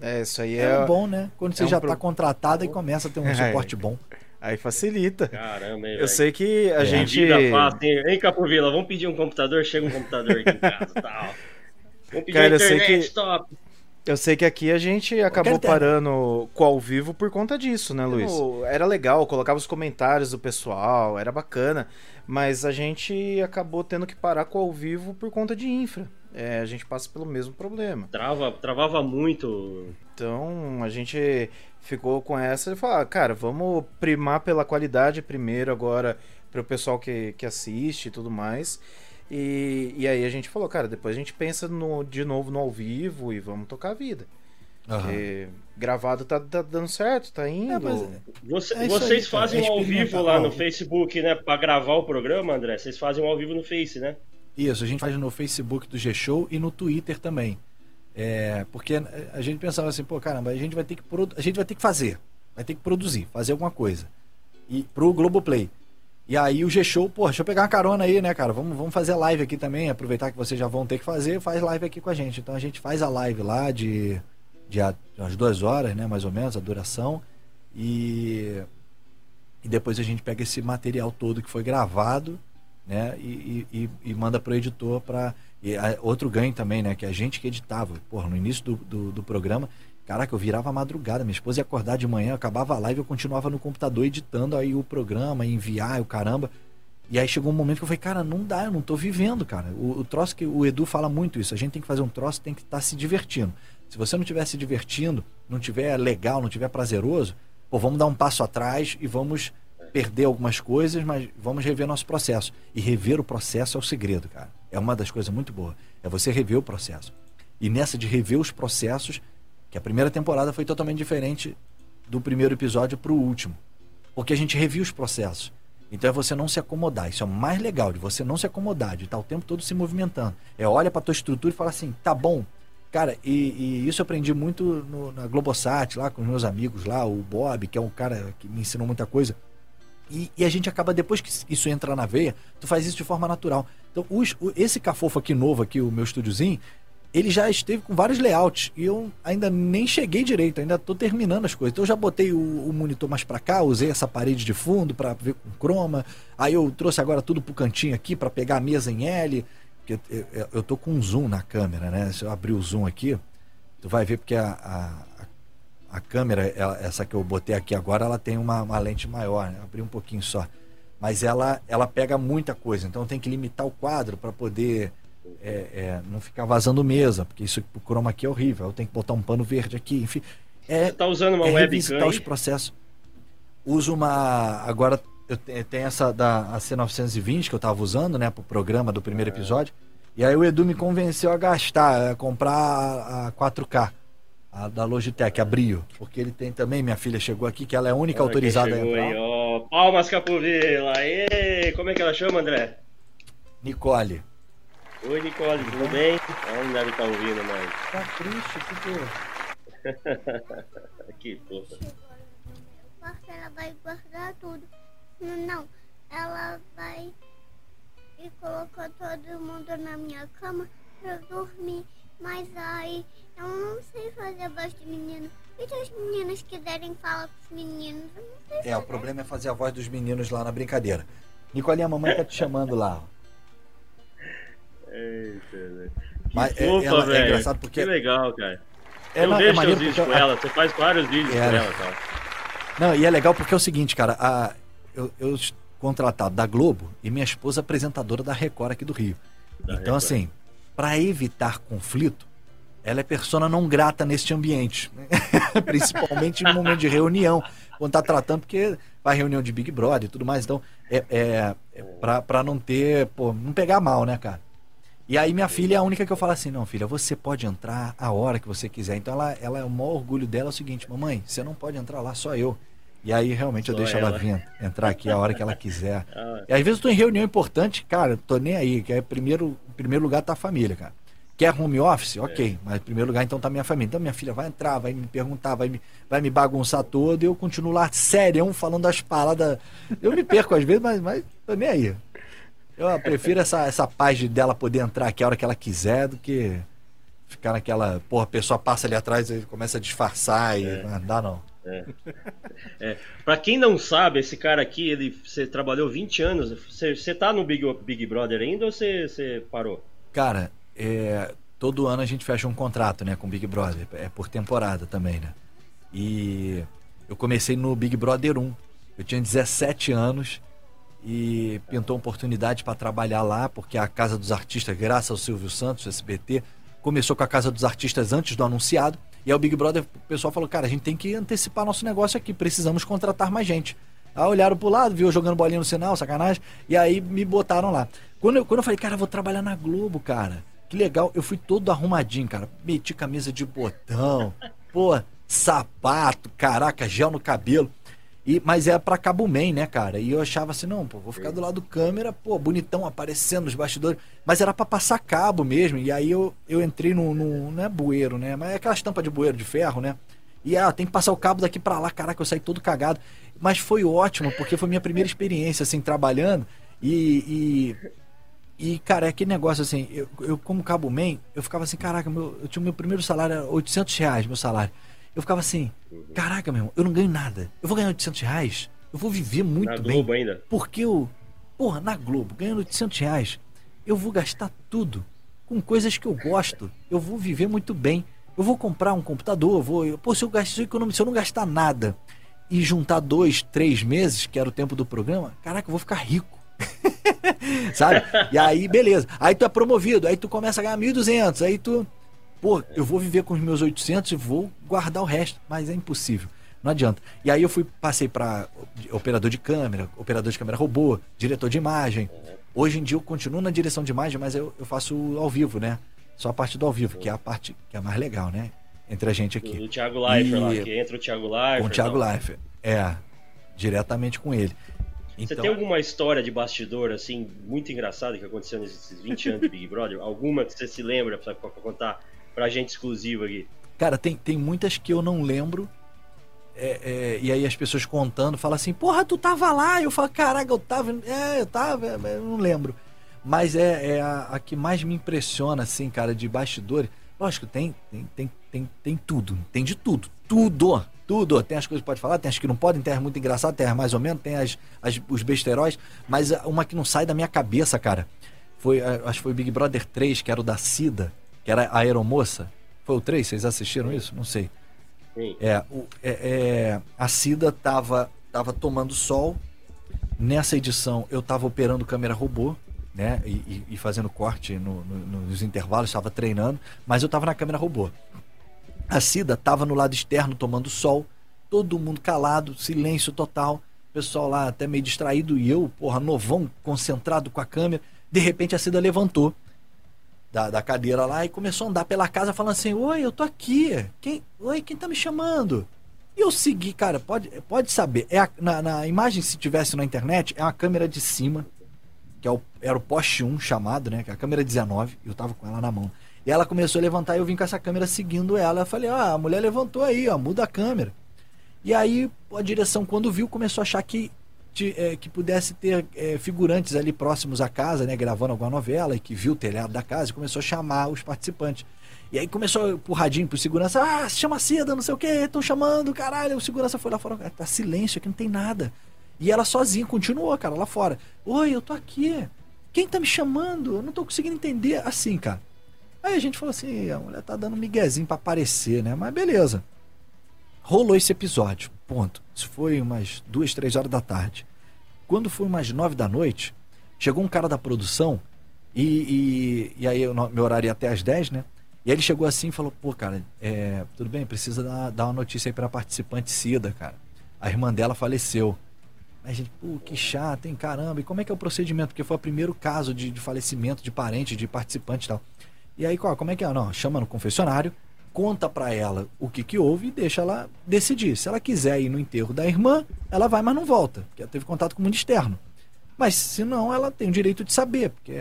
Speaker 3: É, isso aí
Speaker 4: É,
Speaker 3: é.
Speaker 4: bom, né? Quando você
Speaker 3: é um
Speaker 4: já
Speaker 3: pro-
Speaker 4: tá contratado e começa a ter um
Speaker 3: É.
Speaker 4: suporte bom.
Speaker 3: Aí facilita.
Speaker 2: Caramba, hein,
Speaker 3: Eu sei que a
Speaker 2: Que
Speaker 3: gente.
Speaker 2: Vida fácil, hein? Hein, Capovila, vamos pedir um computador? Chega um computador aqui em casa tal. Vamos pedir
Speaker 3: Cara, eu sei
Speaker 2: internet
Speaker 3: que-
Speaker 2: top.
Speaker 3: Eu sei que aqui a gente acabou parando com ao vivo por conta disso, né, Luiz? Era legal, colocava os comentários do pessoal, era bacana, mas a gente acabou tendo que parar com ao vivo por conta de infra. É, a gente passa pelo mesmo problema.
Speaker 2: Trava, travava muito.
Speaker 3: Então a gente ficou com essa e falou, ah, cara, vamos primar pela qualidade primeiro agora para o pessoal que, que assiste e tudo mais. E, e aí a gente falou, cara, depois a gente pensa no, de novo no ao vivo e vamos tocar a vida. Porque gravado tá, tá dando certo, tá indo.
Speaker 4: É, mas-
Speaker 2: Você-
Speaker 4: É
Speaker 2: vocês
Speaker 4: aí,
Speaker 2: fazem
Speaker 4: é
Speaker 2: um ao vivo lá no Facebook, né? Pra gravar o programa, André. Vocês fazem um ao vivo no Face, né?
Speaker 4: Isso, a gente faz no Facebook do G-Show e no Twitter também. É, porque a gente pensava assim, pô, caramba, a gente vai ter que produ- a gente vai ter que fazer, vai ter que produzir, fazer alguma coisa. E pro Globoplay. E aí o G-Show, pô, deixa eu pegar uma carona aí, né, cara? Vamos, vamos fazer live aqui também, aproveitar que vocês já vão ter que fazer, faz live aqui com a gente. Então a gente faz a live lá de, de umas duas horas, né, mais ou menos, a duração. E, e depois a gente pega esse material todo que foi gravado né? E, e, e- manda pro editor para outro ganho também, né? Que a gente que editava. Porra, no início do, do, do programa, caraca, eu virava madrugada. Minha esposa ia acordar de manhã, acabava a live, eu continuava no computador editando aí o programa, enviar, o caramba. E aí chegou um momento que eu falei, cara, não dá, eu não tô vivendo, cara. O, o troço que o Edu fala muito isso, a gente tem que fazer um troço, tem que estar se divertindo. Se você não estiver se divertindo, não tiver legal, não tiver prazeroso, pô, vamos dar um passo atrás e vamos perder algumas coisas, mas vamos rever nosso processo. E rever o processo é o segredo, cara. É uma das coisas muito boas. É você rever o processo. E nessa de rever os processos, que a primeira temporada foi totalmente diferente do primeiro episódio pro último. Porque a gente reviu os processos. Então é você não se acomodar. Isso é o mais legal, de você não se acomodar, de estar o tempo todo se movimentando. É olha pra tua estrutura e fala assim, tá bom. Cara, e, e isso eu aprendi muito no- na Globosat, lá com os meus amigos lá, o Bob, que é um cara que me ensinou muita coisa. E, e a gente acaba, depois que isso entra na veia, tu faz isso de forma natural. Então, os- o- esse cafofo aqui novo, aqui, o meu estúdiozinho, ele já esteve com vários layouts. E eu ainda nem cheguei direito, ainda tô terminando as coisas. Então eu já botei o, o monitor mais pra cá, usei essa parede de fundo para ver com chroma. Aí eu trouxe agora tudo pro cantinho aqui para pegar a mesa em L. Porque eu, eu, eu tô com zoom na câmera, né? Se eu abrir o zoom aqui, tu vai ver porque a, a, a câmera, ela- essa que eu botei aqui agora, ela tem uma, uma lente maior, né? Abri um pouquinho só. Mas ela, ela pega muita coisa, então tem que limitar o quadro para poder é, é, não ficar vazando mesa, porque isso pro chroma aqui é horrível. Eu tenho que botar um pano verde aqui, enfim. É,
Speaker 2: Você tá usando uma
Speaker 4: é
Speaker 2: webcam
Speaker 4: os processos. Uso uma. Agora eu te- tenho essa da a C920 que eu tava usando, né, pro programa do primeiro
Speaker 2: É.
Speaker 4: episódio. E aí o Edu me convenceu a gastar, a comprar a, a 4K. A da Logitech, a Brio. Porque ele tem também, minha filha chegou aqui, que ela é a única
Speaker 2: Olha
Speaker 4: autorizada a entrar.
Speaker 2: aí, ó. Palmas, Capovila. Como é que ela chama, André?
Speaker 4: Nicole.
Speaker 2: Oi, Nicole, tudo bem? Ela não deve estar ouvindo, mas.
Speaker 4: Tá triste, que
Speaker 2: Que porra.
Speaker 7: Porque ela vai guardar tudo. Não, ela vai e colocou todo mundo na minha cama pra eu dormir. Mas aí eu não sei fazer voz de menino. E se as meninas quiserem falar com os meninos? Eu não sei
Speaker 4: É, o
Speaker 7: fazer.
Speaker 4: problema é fazer a voz dos meninos lá na brincadeira. Nicolinha, a mamãe tá te chamando lá.
Speaker 2: Eita, velho.
Speaker 4: Mas é-
Speaker 2: fofa,
Speaker 4: ela- é engraçado porque-
Speaker 2: Que legal, cara.
Speaker 4: É,
Speaker 2: eu
Speaker 4: não, é
Speaker 2: seus
Speaker 4: maneiro
Speaker 2: vídeos com ela. Você faz vários vídeos
Speaker 4: É,
Speaker 2: com ela, cara.
Speaker 4: Não, e é legal porque é o seguinte, cara, a, eu, eu contratado da Globo e minha esposa apresentadora da Record aqui do Rio.
Speaker 2: Da
Speaker 4: então,
Speaker 2: Record.
Speaker 4: assim, para evitar conflito, ela é persona não grata neste ambiente. Principalmente no momento de reunião, quando tá tratando, porque vai reunião de Big Brother e tudo mais. Então, é, é, é pra não ter, pô, não pegar mal, né, cara? E aí minha filha é a única que eu falo assim, não, filha, você pode entrar a hora que você quiser. Então ela, ela é o maior orgulho dela é o seguinte, mamãe, você não pode entrar lá, só eu. E aí realmente eu
Speaker 2: Só
Speaker 4: deixo ela,
Speaker 2: ela.
Speaker 4: vir entrar aqui a hora que ela quiser.
Speaker 2: Ah,
Speaker 4: E às vezes eu tô em reunião importante, cara, tô nem aí, que é primeiro, em primeiro lugar tá a família, cara. Quer home office? Ok, mas em primeiro lugar então tá minha família. Então minha filha vai entrar, vai me perguntar, vai me, vai me bagunçar todo e eu continuo lá sério, falando as paradas. Eu me perco às vezes, mas, mas tô nem aí. Eu prefiro essa, essa paz de dela poder entrar aqui a hora que ela quiser do que ficar naquela. Porra, a pessoa passa ali atrás e começa a disfarçar e. Não dá não.
Speaker 2: Pra quem não sabe, esse cara aqui, ele você trabalhou 20 anos. Você, você tá no Big, Big Brother ainda ou você, você parou?
Speaker 4: Cara, é, todo ano a gente fecha um contrato, né, com o Big Brother. É por temporada também, né? E eu comecei no Big Brother 1. Eu tinha 17 anos e pintou oportunidade para trabalhar lá, porque a Casa dos Artistas, graças ao Silvio Santos, SBT, começou com a Casa dos Artistas antes do anunciado. E aí o Big Brother, o pessoal falou, cara, a gente tem que antecipar nosso negócio aqui, precisamos contratar mais gente. Aí olharam pro lado, viu jogando bolinha no sinal, sacanagem, e aí me botaram lá. Quando eu, quando eu falei, cara, eu vou trabalhar na Globo, cara, que legal, eu fui todo arrumadinho, cara, meti camisa de botão, pô, sapato, caraca, gel no cabelo. E, mas é pra Cabo Man, né, cara? E eu achava assim, não, pô, vou ficar do lado do câmera, pô, bonitão aparecendo nos bastidores. Mas era pra passar cabo mesmo. E aí eu, eu entrei no, no. Não é bueiro, né? Mas é aquela estampa de bueiro de ferro, né? E ah, tem que passar o cabo daqui pra lá, caraca, eu saí todo cagado. Mas foi ótimo, porque foi minha primeira experiência, assim, trabalhando. E. E, e cara, é aquele negócio assim, eu, eu como Cabo Man, eu ficava assim, caraca, meu, eu tinha meu primeiro salário, era 800 reais, meu salário. Eu ficava assim, caraca, meu irmão, eu não ganho nada. Eu vou ganhar 800 reais? Eu vou viver muito
Speaker 2: na
Speaker 4: bem.
Speaker 2: Globo ainda?
Speaker 4: Porque eu, porra, na Globo, ganhando 800 reais, eu vou gastar tudo com coisas que eu gosto. Eu vou viver muito bem. Eu vou comprar um computador, eu vou. eu- Pô, se eu, gastar, se eu se eu não gastar nada e juntar dois, três meses, que era o tempo do programa, caraca, eu vou ficar rico. Sabe? E aí, beleza. Aí tu é promovido, aí tu começa a ganhar 1.200, aí tu. Pô, eu vou viver com os meus 800 e vou guardar o resto. Mas é impossível. Não adianta. E aí eu fui, passei para operador de câmera, operador de câmera robô, diretor de imagem. Hoje em dia eu continuo na direção de imagem, mas eu, eu faço ao vivo, né? Só a parte do ao vivo, que é a parte que é mais legal, né? Entre a gente aqui.
Speaker 2: do Thiago Leifert lá,
Speaker 4: E-
Speaker 2: que entra o Thiago Leifert.
Speaker 4: Com o Thiago
Speaker 2: tal.
Speaker 4: Leifert. É, diretamente com ele.
Speaker 2: Você
Speaker 4: Então,
Speaker 2: tem alguma história de bastidor, assim, muito engraçada que aconteceu nesses 20 anos de Big Brother? Alguma que você se lembra pra contar pra gente exclusiva aqui?
Speaker 4: Cara, tem, tem muitas que eu não lembro. É, é, e aí as pessoas contando falam assim, porra, tu tava lá. Eu falo, caraca, eu tava. É, eu tava, é, eu não lembro. Mas é, é a, a que mais me impressiona, assim, cara, de bastidores. Lógico, tem, tem, tem, tem, tem tudo. Tem de tudo. Tudo. Tudo. Tem as coisas que pode falar, tem as que não podem, tem as muito engraçadas, tem as mais ou menos, tem as, as, os besteróis. Mas uma que não sai da minha cabeça, cara. Foi, acho que foi o Big Brother 3, que era o da Cida, que era a aeromoça. Foi o 3? Vocês assistiram isso? Não sei.
Speaker 2: Sim.
Speaker 4: É, o- é, é, a Cida tava, tava tomando sol. Nessa edição eu tava operando câmera robô, né? E, e- e fazendo corte no- no- nos intervalos, estava treinando, mas eu tava na câmera robô. A Cida tava no lado externo tomando sol, todo mundo calado, silêncio total. O pessoal lá até meio distraído e eu, porra, novão, concentrado com a câmera. De repente a Cida levantou da, da cadeira lá e começou a andar pela casa falando assim: Oi, eu tô aqui. Quem, Oi, quem tá me chamando? E eu segui, cara, pode, pode saber. É a- na, na imagem, se tivesse na internet, é uma câmera de cima, que é o- era o poste 1 chamado, né? Que é a câmera 19, e eu tava com ela na mão. E ela começou a levantar e eu vim com essa câmera seguindo ela. Eu falei, ah, a mulher levantou aí, ó, muda a câmera. E aí a direção, quando viu, começou a achar que, é, que pudesse ter é, figurantes ali próximos à casa, né, gravando alguma novela, e que viu o telhado da casa e começou a chamar os participantes. E aí começou empurradinho pro segurança, ah, chama Cida, não sei o que, estão chamando, caralho. O segurança foi lá fora, "Ah, tá silêncio aqui, não tem nada. E ela sozinha continuou, cara, lá fora. Oi, eu tô aqui. Quem tá me chamando? Eu não tô conseguindo entender. Assim, cara. Aí a gente falou assim, a mulher tá dando um miguezinho pra aparecer, né? Mas beleza. Rolou esse episódio, ponto. Isso foi umas duas, três horas da tarde. Quando foi umas nove da noite, chegou um cara da produção e, e, e aí no- meu horário ia até às 10, né? E aí ele chegou assim e falou, pô, cara, é, tudo bem, precisa dar, dar uma notícia aí pra participante Cida, cara. A irmã dela faleceu. Aí a gente, pô, que chato, hein, caramba. E como é que é o procedimento? Porque foi o primeiro caso de, de falecimento de parente, de participante e tal. E aí, qual, como é que é? Não, chama no confessionário, conta pra ela o que que houve e deixa ela decidir. Se ela quiser ir no enterro da irmã, ela vai, mas não volta, porque ela teve contato com o mundo externo. Mas se não, ela tem o direito de saber, porque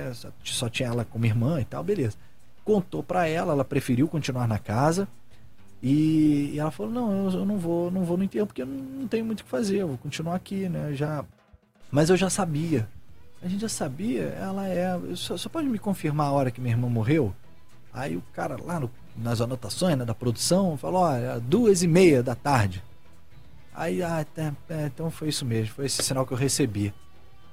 Speaker 4: só, tinha ela como irmã e tal, beleza. Contou pra ela, ela preferiu continuar na casa. E, ela falou: "Não, eu, eu não vou, não vou no enterro porque eu não, não tenho muito o que fazer, eu vou continuar aqui, né? Já Mas eu já sabia. A gente já sabia, ela é, só, só pode me confirmar a hora que minha irmã morreu? Aí o cara lá no- nas anotações né, da produção falou: olha, duas e meia da tarde. Aí, ah, tá, é, então foi isso mesmo, foi esse sinal que eu recebi.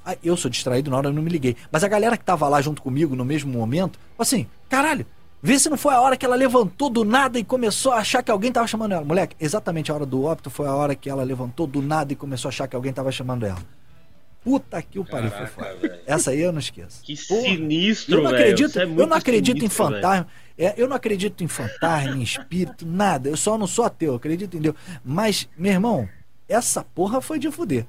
Speaker 4: Aí eu sou distraído na hora, eu não me liguei. Mas a galera que tava lá junto comigo no mesmo momento, assim: caralho, vê se não foi a hora que ela levantou do nada e começou a achar que alguém tava chamando ela. Moleque, exatamente a hora do óbito foi a hora que ela levantou do nada e começou a achar que alguém tava chamando ela. Puta que o pariu, foi foda. Essa aí eu não esqueço.
Speaker 2: Que
Speaker 4: Porra.
Speaker 2: sinistro,
Speaker 4: Eu não acredito,
Speaker 2: é
Speaker 4: eu não acredito em
Speaker 2: sinistro, velho.
Speaker 4: fantasma. É, eu não acredito em fantasma, em espírito, nada. Eu só não sou ateu, eu acredito em Deus. Mas, meu irmão, essa porra foi de fuder. O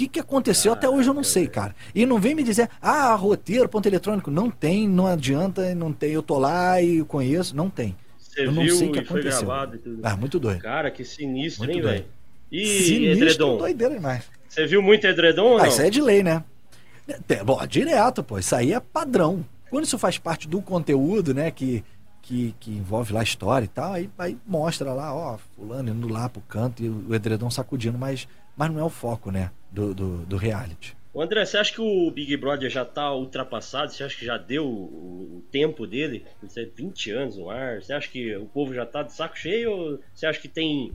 Speaker 4: que, que aconteceu até hoje eu não sei, cara. E não vem me dizer, ah, roteiro, ponto eletrônico. Não tem, não adianta, não tem. Eu tô lá e conheço. Não tem.
Speaker 2: Você
Speaker 4: eu não
Speaker 2: viu
Speaker 4: sei o que
Speaker 2: foi
Speaker 4: aconteceu.
Speaker 2: gravado e tudo.
Speaker 4: Ah, muito doido.
Speaker 2: Cara, que sinistro,
Speaker 4: Muito
Speaker 2: hein, velho? E
Speaker 4: Sinistro,
Speaker 2: edredom?
Speaker 4: doideira demais.
Speaker 2: Você viu muito edredom
Speaker 4: Ah, isso aí é de lei, né? É, bom, direto, pô. Isso aí é padrão. Quando isso faz parte do conteúdo, né, que, que, que envolve lá a história e tal, aí, aí mostra lá, ó, fulano indo lá pro canto e o edredom sacudindo, mas, mas não é o foco, né, do, do, do reality.
Speaker 2: Ô, André, você acha que o Big Brother já tá ultrapassado? Você acha que já deu o, o tempo dele? É 20 anos no ar? Você acha que o povo já tá de saco cheio ou você acha que tem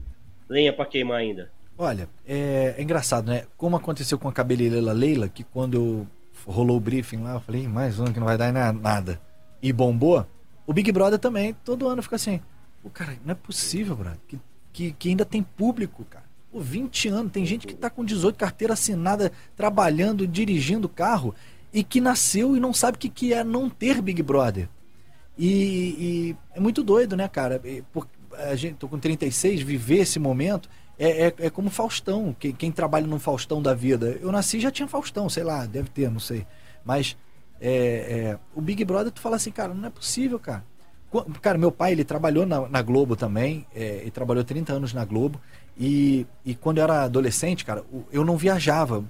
Speaker 2: lenha pra queimar ainda?
Speaker 4: Olha, é, é engraçado, né? Como aconteceu com a cabeleireira Leila, que quando rolou o briefing lá, eu falei, "Ih, mais um que não vai dar nada. E bombou. O Big Brother também, todo ano fica assim. Pô, cara, não é possível, brother, que, que, que ainda tem público, cara. Pô, 20 anos, tem gente que tá com 18 carteira assinada, trabalhando, dirigindo carro, e que nasceu e não sabe o que, que é não ter Big Brother. E, e é muito doido, né, cara? E por- a gente, tô com 36, viver esse momento é, é, é como Faustão, quem, quem trabalha no Faustão da vida. Eu nasci já tinha Faustão, sei lá, deve ter, não sei. Mas é, é, o Big Brother, tu fala assim, cara, não é possível, cara. Cara, meu pai, ele trabalhou na, na Globo também, é, ele trabalhou 30 anos na Globo, e, e quando eu era adolescente, cara, eu não viajava,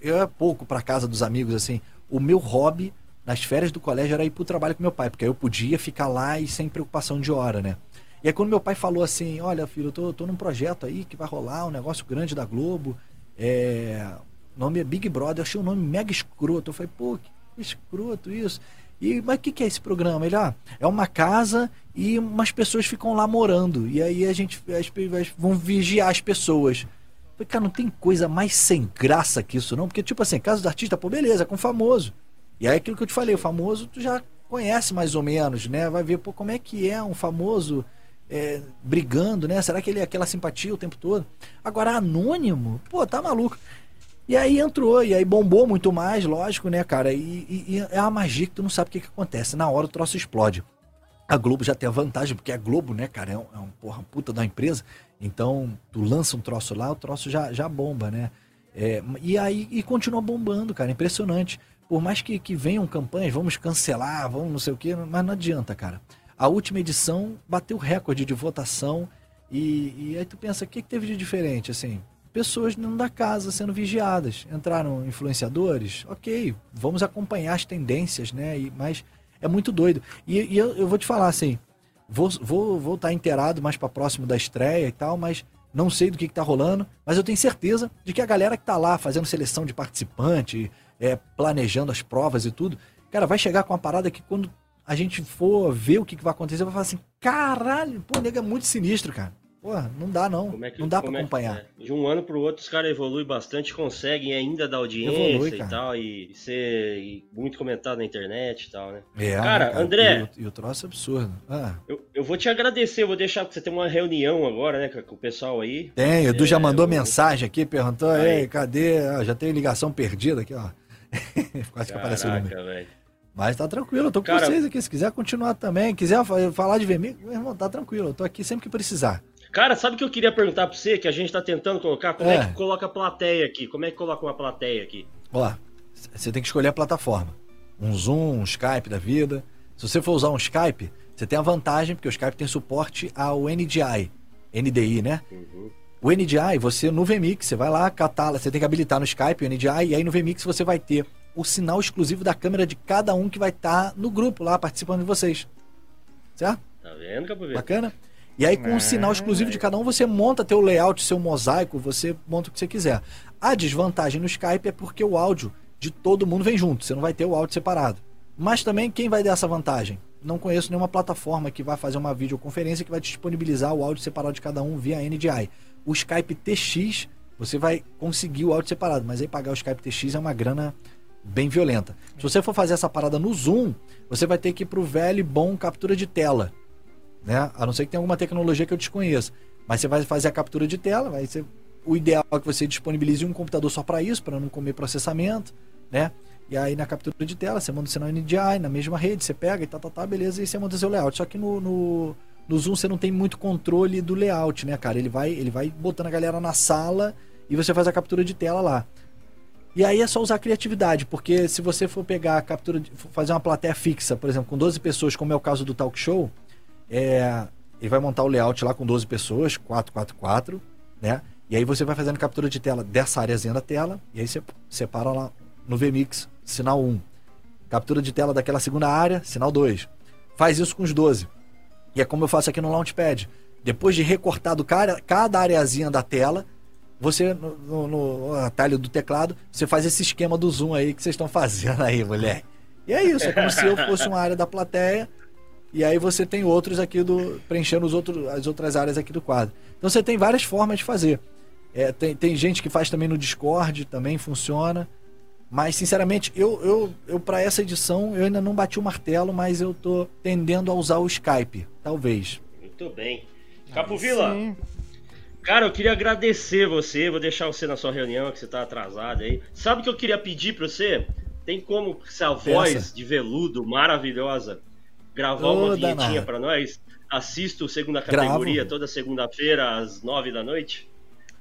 Speaker 4: eu ia pouco pra casa dos amigos, assim. O meu hobby nas férias do colégio era ir pro trabalho com meu pai, porque eu podia ficar lá e sem preocupação de hora, né? E aí quando meu pai falou assim, olha filho, eu tô, tô num projeto aí que vai rolar, um negócio grande da Globo, é... o nome é Big Brother, eu achei o nome mega escroto, eu falei, pô, que escroto isso. E, mas o que, que é esse programa? Ele, ah, é uma casa e umas pessoas ficam lá morando. E aí a gente as, as- vão vigiar as pessoas. Eu Falei, cara, não tem coisa mais sem graça que isso, não? Porque, tipo assim, caso do artista, pô, beleza, com famoso. E aí aquilo que eu te falei, o famoso tu já conhece mais ou menos, né? Vai ver, pô, como é que é um famoso é, brigando, né? Será que ele é aquela simpatia o tempo todo? Agora, anônimo, pô, tá maluco. E aí entrou, e aí bombou muito mais, lógico, né, cara? E, e- e é uma magia que tu não sabe o que, que acontece. Na hora o troço explode. A Globo já tem a vantagem, porque a Globo, né, cara, é um, é um porra puta da empresa. Então, tu lança um troço lá, o troço já, já bomba, né? É, e aí e continua bombando, cara, impressionante. Por mais que, que venham campanhas, vamos cancelar, vamos não sei o quê, mas não adianta, cara. A última edição bateu recorde de votação e, e aí tu pensa, o que, que teve de diferente, assim? Pessoas não da casa sendo vigiadas. Entraram influenciadores, ok, vamos acompanhar as tendências, né? E, mas é muito doido. E, e eu, eu vou te falar assim, vou vou vou estar inteirado mais para próximo da estreia e tal, mas não sei do que, que tá rolando, mas eu tenho certeza de que a galera que tá lá fazendo seleção de participante, é, planejando as provas e tudo, cara, vai chegar com uma parada que quando a gente for ver o que, que vai acontecer, vai falar assim, caralho, pô, nego é muito sinistro, cara. Porra, não dá não,
Speaker 2: Como é que,
Speaker 4: não dá para
Speaker 2: é
Speaker 4: acompanhar.
Speaker 2: é? De um ano pro outro, os caras evoluem bastante, conseguem ainda dar audiência
Speaker 4: Evolui,
Speaker 2: e
Speaker 4: cara.
Speaker 2: tal, e ser e muito comentado na internet e tal, né?
Speaker 4: É,
Speaker 2: Cara,
Speaker 4: né,
Speaker 2: André.
Speaker 4: E o, troço é absurdo. Ah,
Speaker 2: Eu, eu vou te agradecer, vou deixar pra você ter uma reunião agora, né, com o pessoal aí.
Speaker 4: tem, o Edu já
Speaker 2: É,
Speaker 4: mandou
Speaker 2: eu-
Speaker 4: mensagem aqui, perguntou,
Speaker 2: Aí.
Speaker 4: ei, cadê? Ah, já tem ligação perdida aqui, ó. Quase que apareceu o número.
Speaker 2: Caraca, velho.
Speaker 4: Mas tá tranquilo, eu tô com
Speaker 2: Cara-
Speaker 4: vocês aqui. Se quiser continuar também, quiser fa- falar de VMix, meu irmão, tá tranquilo. Eu tô aqui sempre que precisar.
Speaker 2: Cara, sabe o que eu queria perguntar pra você? Que a gente tá tentando colocar. Como é,
Speaker 4: É.
Speaker 2: que coloca a plateia aqui? Como é que coloca uma plateia aqui?
Speaker 4: Ó, você tem que escolher a plataforma. Um Zoom, um Skype da vida. Se você for usar um Skype, você tem a vantagem, porque o Skype tem suporte ao NDI. NDI, né? O NDI, você no VMix, você vai lá, catar, você tem que habilitar no Skype o NDI, e aí no VMix você vai ter o sinal exclusivo da câmera de cada um que vai estar no grupo lá, participando de vocês. Certo?
Speaker 2: Tá vendo, Capoeira?
Speaker 4: Bacana? E aí, com o sinal exclusivo de cada um, você monta teu layout, seu mosaico, você monta o que você quiser. A desvantagem no Skype é porque o áudio de todo mundo vem junto, você não vai ter o áudio separado. Mas também, quem vai dar essa vantagem? Não conheço nenhuma plataforma que vai fazer uma videoconferência que vai disponibilizar o áudio separado de cada um via NDI. O Skype TX, você vai conseguir o áudio separado, mas aí pagar o Skype TX é uma grana bem violenta. Se você for fazer essa parada no Zoom, você vai ter que ir pro velho e bom captura de tela né? A não ser que tenha alguma tecnologia que eu desconheça. Mas você vai fazer a captura de tela, vai ser o ideal é que você disponibilize um computador só para isso, para não comer processamento, né? E aí na captura de tela, você manda o sinal NDI na mesma rede, você pega e tá, tá, tá, beleza, e você manda seu layout. Só que no, no, no Zoom você não tem muito controle do layout, né, cara? Ele vai, ele vai botando a galera na sala e você faz a captura de tela lá. E aí é só usar criatividade, porque se você for pegar a captura, de, fazer uma plateia fixa, por exemplo, com 12 pessoas, como é o caso do talk show, é, ele vai montar o layout lá com 12 pessoas, 444, né? E aí você vai fazendo captura de tela dessa áreazinha da tela, e aí você separa lá no VMix, sinal 1. Captura de tela daquela segunda área, sinal 2. Faz isso com os 12. E é como eu faço aqui no Launchpad. Depois de recortado cada, cada areazinha da tela, você, no, no- no atalho do teclado, você faz esse esquema do zoom aí que vocês estão fazendo aí, mulher. E é isso, é como se eu fosse uma área da plateia e aí você tem outros aqui do. preenchendo os outros, as outras áreas aqui do quadro. Então você tem várias formas de fazer. É, tem, tem gente que faz também no Discord, também funciona. Mas, sinceramente, eu, eu, eu para essa edição, eu ainda não bati o martelo, mas eu tô tendendo a usar o Skype. Talvez.
Speaker 2: Muito bem. Capovila. Cara, eu queria agradecer você. Vou deixar você na sua reunião, que você tá atrasado aí. Sabe o que eu queria pedir pra você? Tem como essa voz
Speaker 4: Peça.
Speaker 2: de veludo maravilhosa gravar
Speaker 4: Ô,
Speaker 2: uma vinhetinha pra nós? Assisto segunda
Speaker 4: Gravo.
Speaker 2: categoria toda segunda-feira às nove da noite.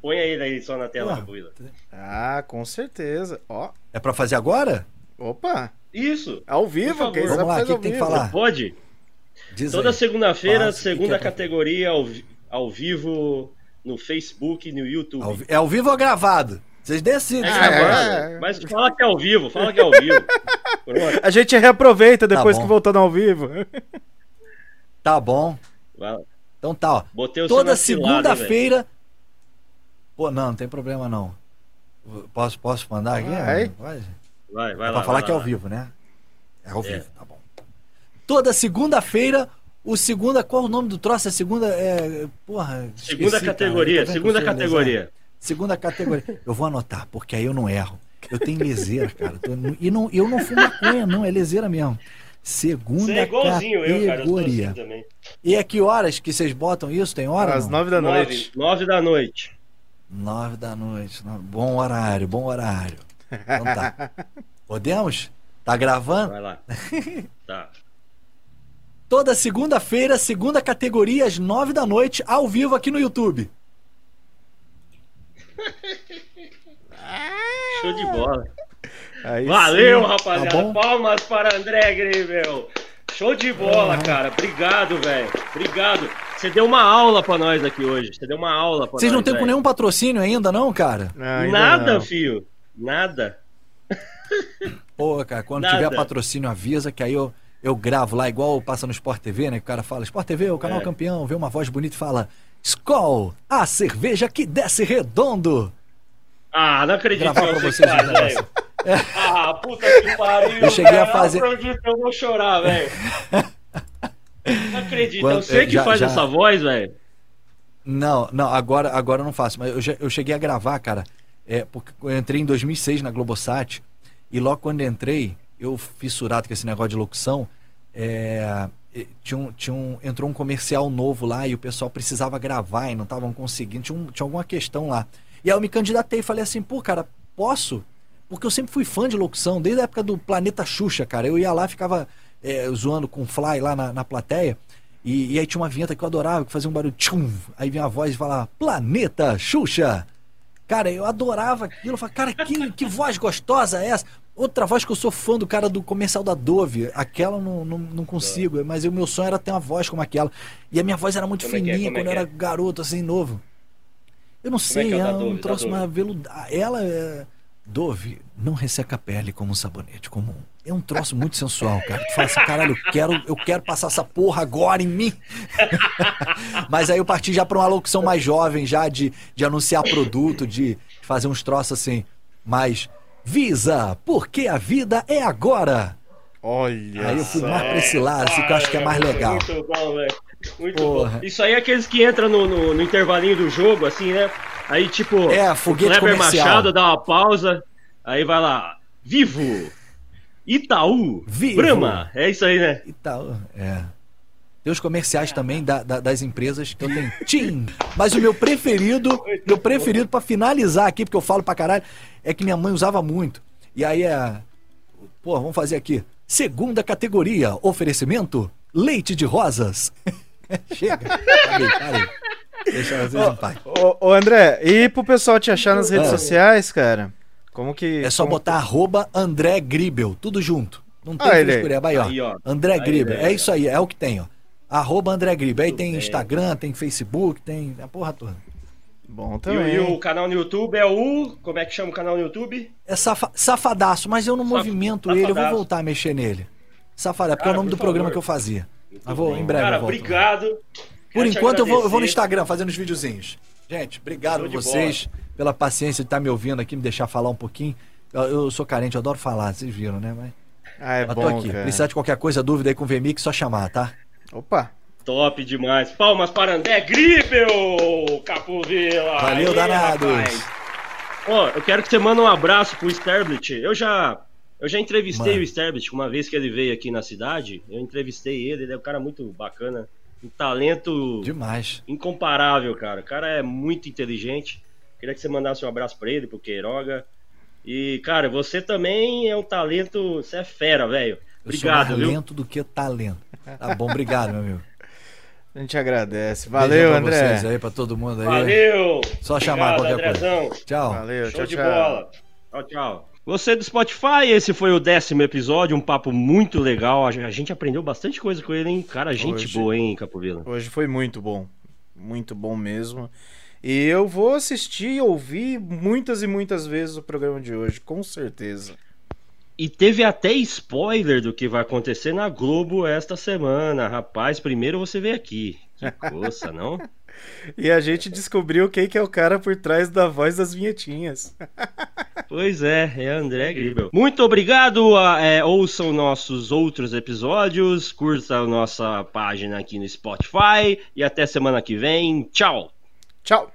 Speaker 2: Põe ele aí só na tela. Capovila.
Speaker 3: Ah, com certeza. Ó,
Speaker 4: É pra fazer agora?
Speaker 3: opa,
Speaker 2: Isso.
Speaker 3: ao vivo, quem
Speaker 2: Vamos
Speaker 3: sabe
Speaker 4: lá, que tem que falar?
Speaker 2: Pode?
Speaker 4: Diz
Speaker 2: Toda
Speaker 4: aí.
Speaker 2: segunda-feira, segunda
Speaker 4: que é
Speaker 2: categoria ao, vi- ao vivo no Facebook e no YouTube.
Speaker 4: É ao vivo ou gravado? Vocês decidem.
Speaker 2: É
Speaker 3: é.
Speaker 2: Mas fala que é ao vivo, fala que é ao vivo.
Speaker 3: A gente reaproveita depois
Speaker 4: bom.
Speaker 3: que voltando ao vivo.
Speaker 4: Tá bom. Então tá, ó.
Speaker 2: Botei
Speaker 4: Toda segunda-feira. Pô, não, não tem problema não. Posso, posso mandar aqui?
Speaker 3: Vai.
Speaker 4: Vai.
Speaker 2: Vai, vai
Speaker 4: É
Speaker 2: lá.
Speaker 4: pra falar
Speaker 2: vai
Speaker 4: que é ao vivo, né? É ao
Speaker 2: É.
Speaker 4: vivo, tá bom. Toda segunda-feira, o segunda. Qual o nome do troço? É segunda. É, porra.
Speaker 2: Segunda
Speaker 4: esqueci,
Speaker 2: categoria,
Speaker 4: Tá
Speaker 2: segunda
Speaker 4: sou
Speaker 2: categoria.
Speaker 4: Segunda categoria. Eu vou anotar, porque aí eu não erro. Eu tenho leseira, cara. Tô e não, eu não fumo maconha, não, é leseira mesmo. Segunda
Speaker 2: Você é igualzinho eu, cara. Eu
Speaker 4: categoria.
Speaker 2: assim também.
Speaker 4: E a que horas que vocês botam isso? Tem hora?
Speaker 3: Às nove da noite.
Speaker 2: nove da noite.
Speaker 4: Nove da noite. no- Bom horário, bom horário. Então tá. Podemos? Tá gravando?
Speaker 2: Vai lá. Tá.
Speaker 4: Toda segunda-feira, segunda categoria, às nove da noite, ao vivo aqui no YouTube.
Speaker 2: Show de bola.
Speaker 3: Aí
Speaker 2: Valeu,
Speaker 3: sim.
Speaker 2: rapaziada.
Speaker 4: Tá?
Speaker 2: Palmas para André Gribel. Show de bola, cara. Obrigado, velho. Obrigado. Você deu uma aula pra nós aqui hoje. Você deu uma aula pra
Speaker 4: Vocês
Speaker 2: nós.
Speaker 4: não estão com nenhum patrocínio ainda, não, cara?
Speaker 3: Ainda
Speaker 2: Nada,
Speaker 3: não.
Speaker 2: fio. Nada.
Speaker 4: Pô, cara, quando
Speaker 2: Nada.
Speaker 4: tiver patrocínio, avisa que aí eu, eu gravo lá, igual passa no Sport TV, né? Que o cara fala, Sport TV, o canal
Speaker 2: É.
Speaker 4: campeão, vê uma voz bonita e fala, Skol, a cerveja que desce redondo.
Speaker 2: Ah, não acredito
Speaker 4: Gravar pra
Speaker 2: você
Speaker 4: vocês
Speaker 2: faz, velho. Ah, puta que pariu.
Speaker 4: Eu cheguei a
Speaker 2: velho.
Speaker 4: fazer-
Speaker 2: Não acredito que eu vou chorar, velho. Não acredito.
Speaker 4: Quando-
Speaker 2: é você que
Speaker 4: já-
Speaker 2: faz
Speaker 4: já-
Speaker 2: essa voz, velho?
Speaker 4: Não, não, agora, agora eu não faço, mas eu, eu cheguei a gravar, cara, é, porque eu entrei em 2006 na Globosat, e logo quando entrei, eu fissurado com esse negócio de locução, é, tinha um, tinha um, entrou um comercial novo lá e o pessoal precisava gravar e não estavam conseguindo, tinha, um- tinha alguma questão lá. E aí eu me candidatei e falei assim, pô, cara, posso? Porque eu sempre fui fã de locução, desde a época do Planeta Xuxa, cara. Eu ia lá, ficava é, zoando com o Fly lá na, na plateia. E, e, aí tinha uma vinheta que eu adorava, que fazia um barulho tchum. Aí vinha a voz e falava, Planeta Xuxa. Cara, eu adorava aquilo. Eu falava, cara, que, que voz gostosa é essa? Outra voz que eu sou fã do cara do comercial da Dove. Aquela eu não, não, não consigo, mas o meu sonho era ter uma voz como aquela. E a minha voz era muito como fininha é é? quando eu era é? garoto, assim, novo. Eu não como sei, é, é um troço mais veludado. Ela é. Dove não resseca a pele como um sabonete comum. É um troço muito sensual, cara. Tu fala assim, caralho, eu quero, eu quero passar essa porra agora em mim. Mas aí eu parti já pra uma locução mais jovem, já de, de anunciar produto, de fazer uns troços assim, mais Visa, porque a vida é agora.
Speaker 3: Olha.
Speaker 4: Aí eu fui mais pra esse lado, assim, que eu acho que é mais legal.
Speaker 2: Muito bom, velho. Muito Porra. bom. Isso aí é aqueles que entram no, no, no, intervalinho do jogo, assim, né? Aí, tipo,
Speaker 4: é, foguete o Kleber comercial. Machado
Speaker 2: dá uma pausa, aí vai lá, vivo, Itaú, vivo. Brahma, é isso aí, né?
Speaker 4: Itaú, é. Tem os comerciais também da, da, das empresas que eu tenho. Tim! Mas o meu preferido, meu preferido para finalizar aqui, porque eu falo pra caralho, é que minha mãe usava muito. E aí é. Pô, vamos fazer aqui. Segunda categoria, oferecimento: leite de rosas. Chega. Parei, parei.
Speaker 3: Deixa vocês em paz. Ô, ô, André, e pro pessoal te achar nas redes ah. sociais, cara? Como que.
Speaker 4: É só
Speaker 3: como...
Speaker 4: botar arroba André Gribel, tudo junto. Não tem ah, frescura, aí, ó. Aí, ó. André aí, Gribel, é, é isso aí, é o que tem, ó. Arroba André Gribel. Aí tem Instagram, tem Facebook, tem a porra toda.
Speaker 2: Bom também. E, e, o canal no YouTube é o. Como é que chama o canal no YouTube?
Speaker 4: É safa, Safadaço, mas eu não Saf, movimento safadaço. ele, eu vou voltar a mexer nele. Safadaço, porque é o nome do favor. programa que eu fazia. Mas vou, em breve. Cara,
Speaker 2: obrigado.
Speaker 4: Por enquanto eu vou, eu vou, no Instagram fazendo os videozinhos. Gente, obrigado a vocês bola. pela paciência de estar me ouvindo aqui, me deixar falar um pouquinho. Eu, eu sou carente, eu adoro falar, vocês viram, né? Mas,
Speaker 3: ah, é Mas bom, tô aqui.
Speaker 4: Cara. Precisar de qualquer coisa, dúvida aí com o VMix, só chamar, tá?
Speaker 3: Opa!
Speaker 2: Top demais. Palmas para André Gribel, Capovilla.
Speaker 4: Valeu, danados.
Speaker 2: Ó, eu quero que você mande um abraço pro Sterblit. Eu já eu já entrevistei Mano. o Sterblit uma vez que ele veio aqui na cidade. Eu entrevistei ele, ele é um cara muito bacana. Um talento
Speaker 4: demais.
Speaker 2: Incomparável, cara. O cara é muito inteligente. Queria que você mandasse um abraço para ele, pro Queiroga. E, cara, você também é um talento. Você é fera, velho. Obrigado,
Speaker 4: eu sou
Speaker 2: mais
Speaker 4: talento do que talento. Tá bom, obrigado, meu amigo.
Speaker 3: A gente agradece. Valeu, André. Vocês
Speaker 4: aí, pra todo mundo aí.
Speaker 2: Valeu.
Speaker 4: Só Obrigado, chamar qualquer Andrezão. coisa. Tchau.
Speaker 3: Valeu,
Speaker 2: Show
Speaker 3: tchau,
Speaker 2: de
Speaker 3: tchau.
Speaker 2: bola. Tchau, tchau. Você do Spotify, esse foi o décimo episódio, um papo muito legal. A gente aprendeu bastante coisa com ele, hein? Cara, gente hoje, boa, hein, Capovila?
Speaker 3: Hoje foi muito bom. Muito bom mesmo. E eu vou assistir e ouvir muitas e muitas vezes o programa de hoje, com certeza.
Speaker 2: E teve até spoiler do que vai acontecer na Globo esta semana. Rapaz, primeiro você vê aqui. Que coça, não?
Speaker 3: e a gente descobriu quem que é o cara por trás da voz das vinhetinhas.
Speaker 2: pois é, é André Gribel. Muito obrigado. É, ouçam nossos outros episódios. Curta a nossa página aqui no Spotify. E até semana que vem. Tchau.
Speaker 3: Tchau.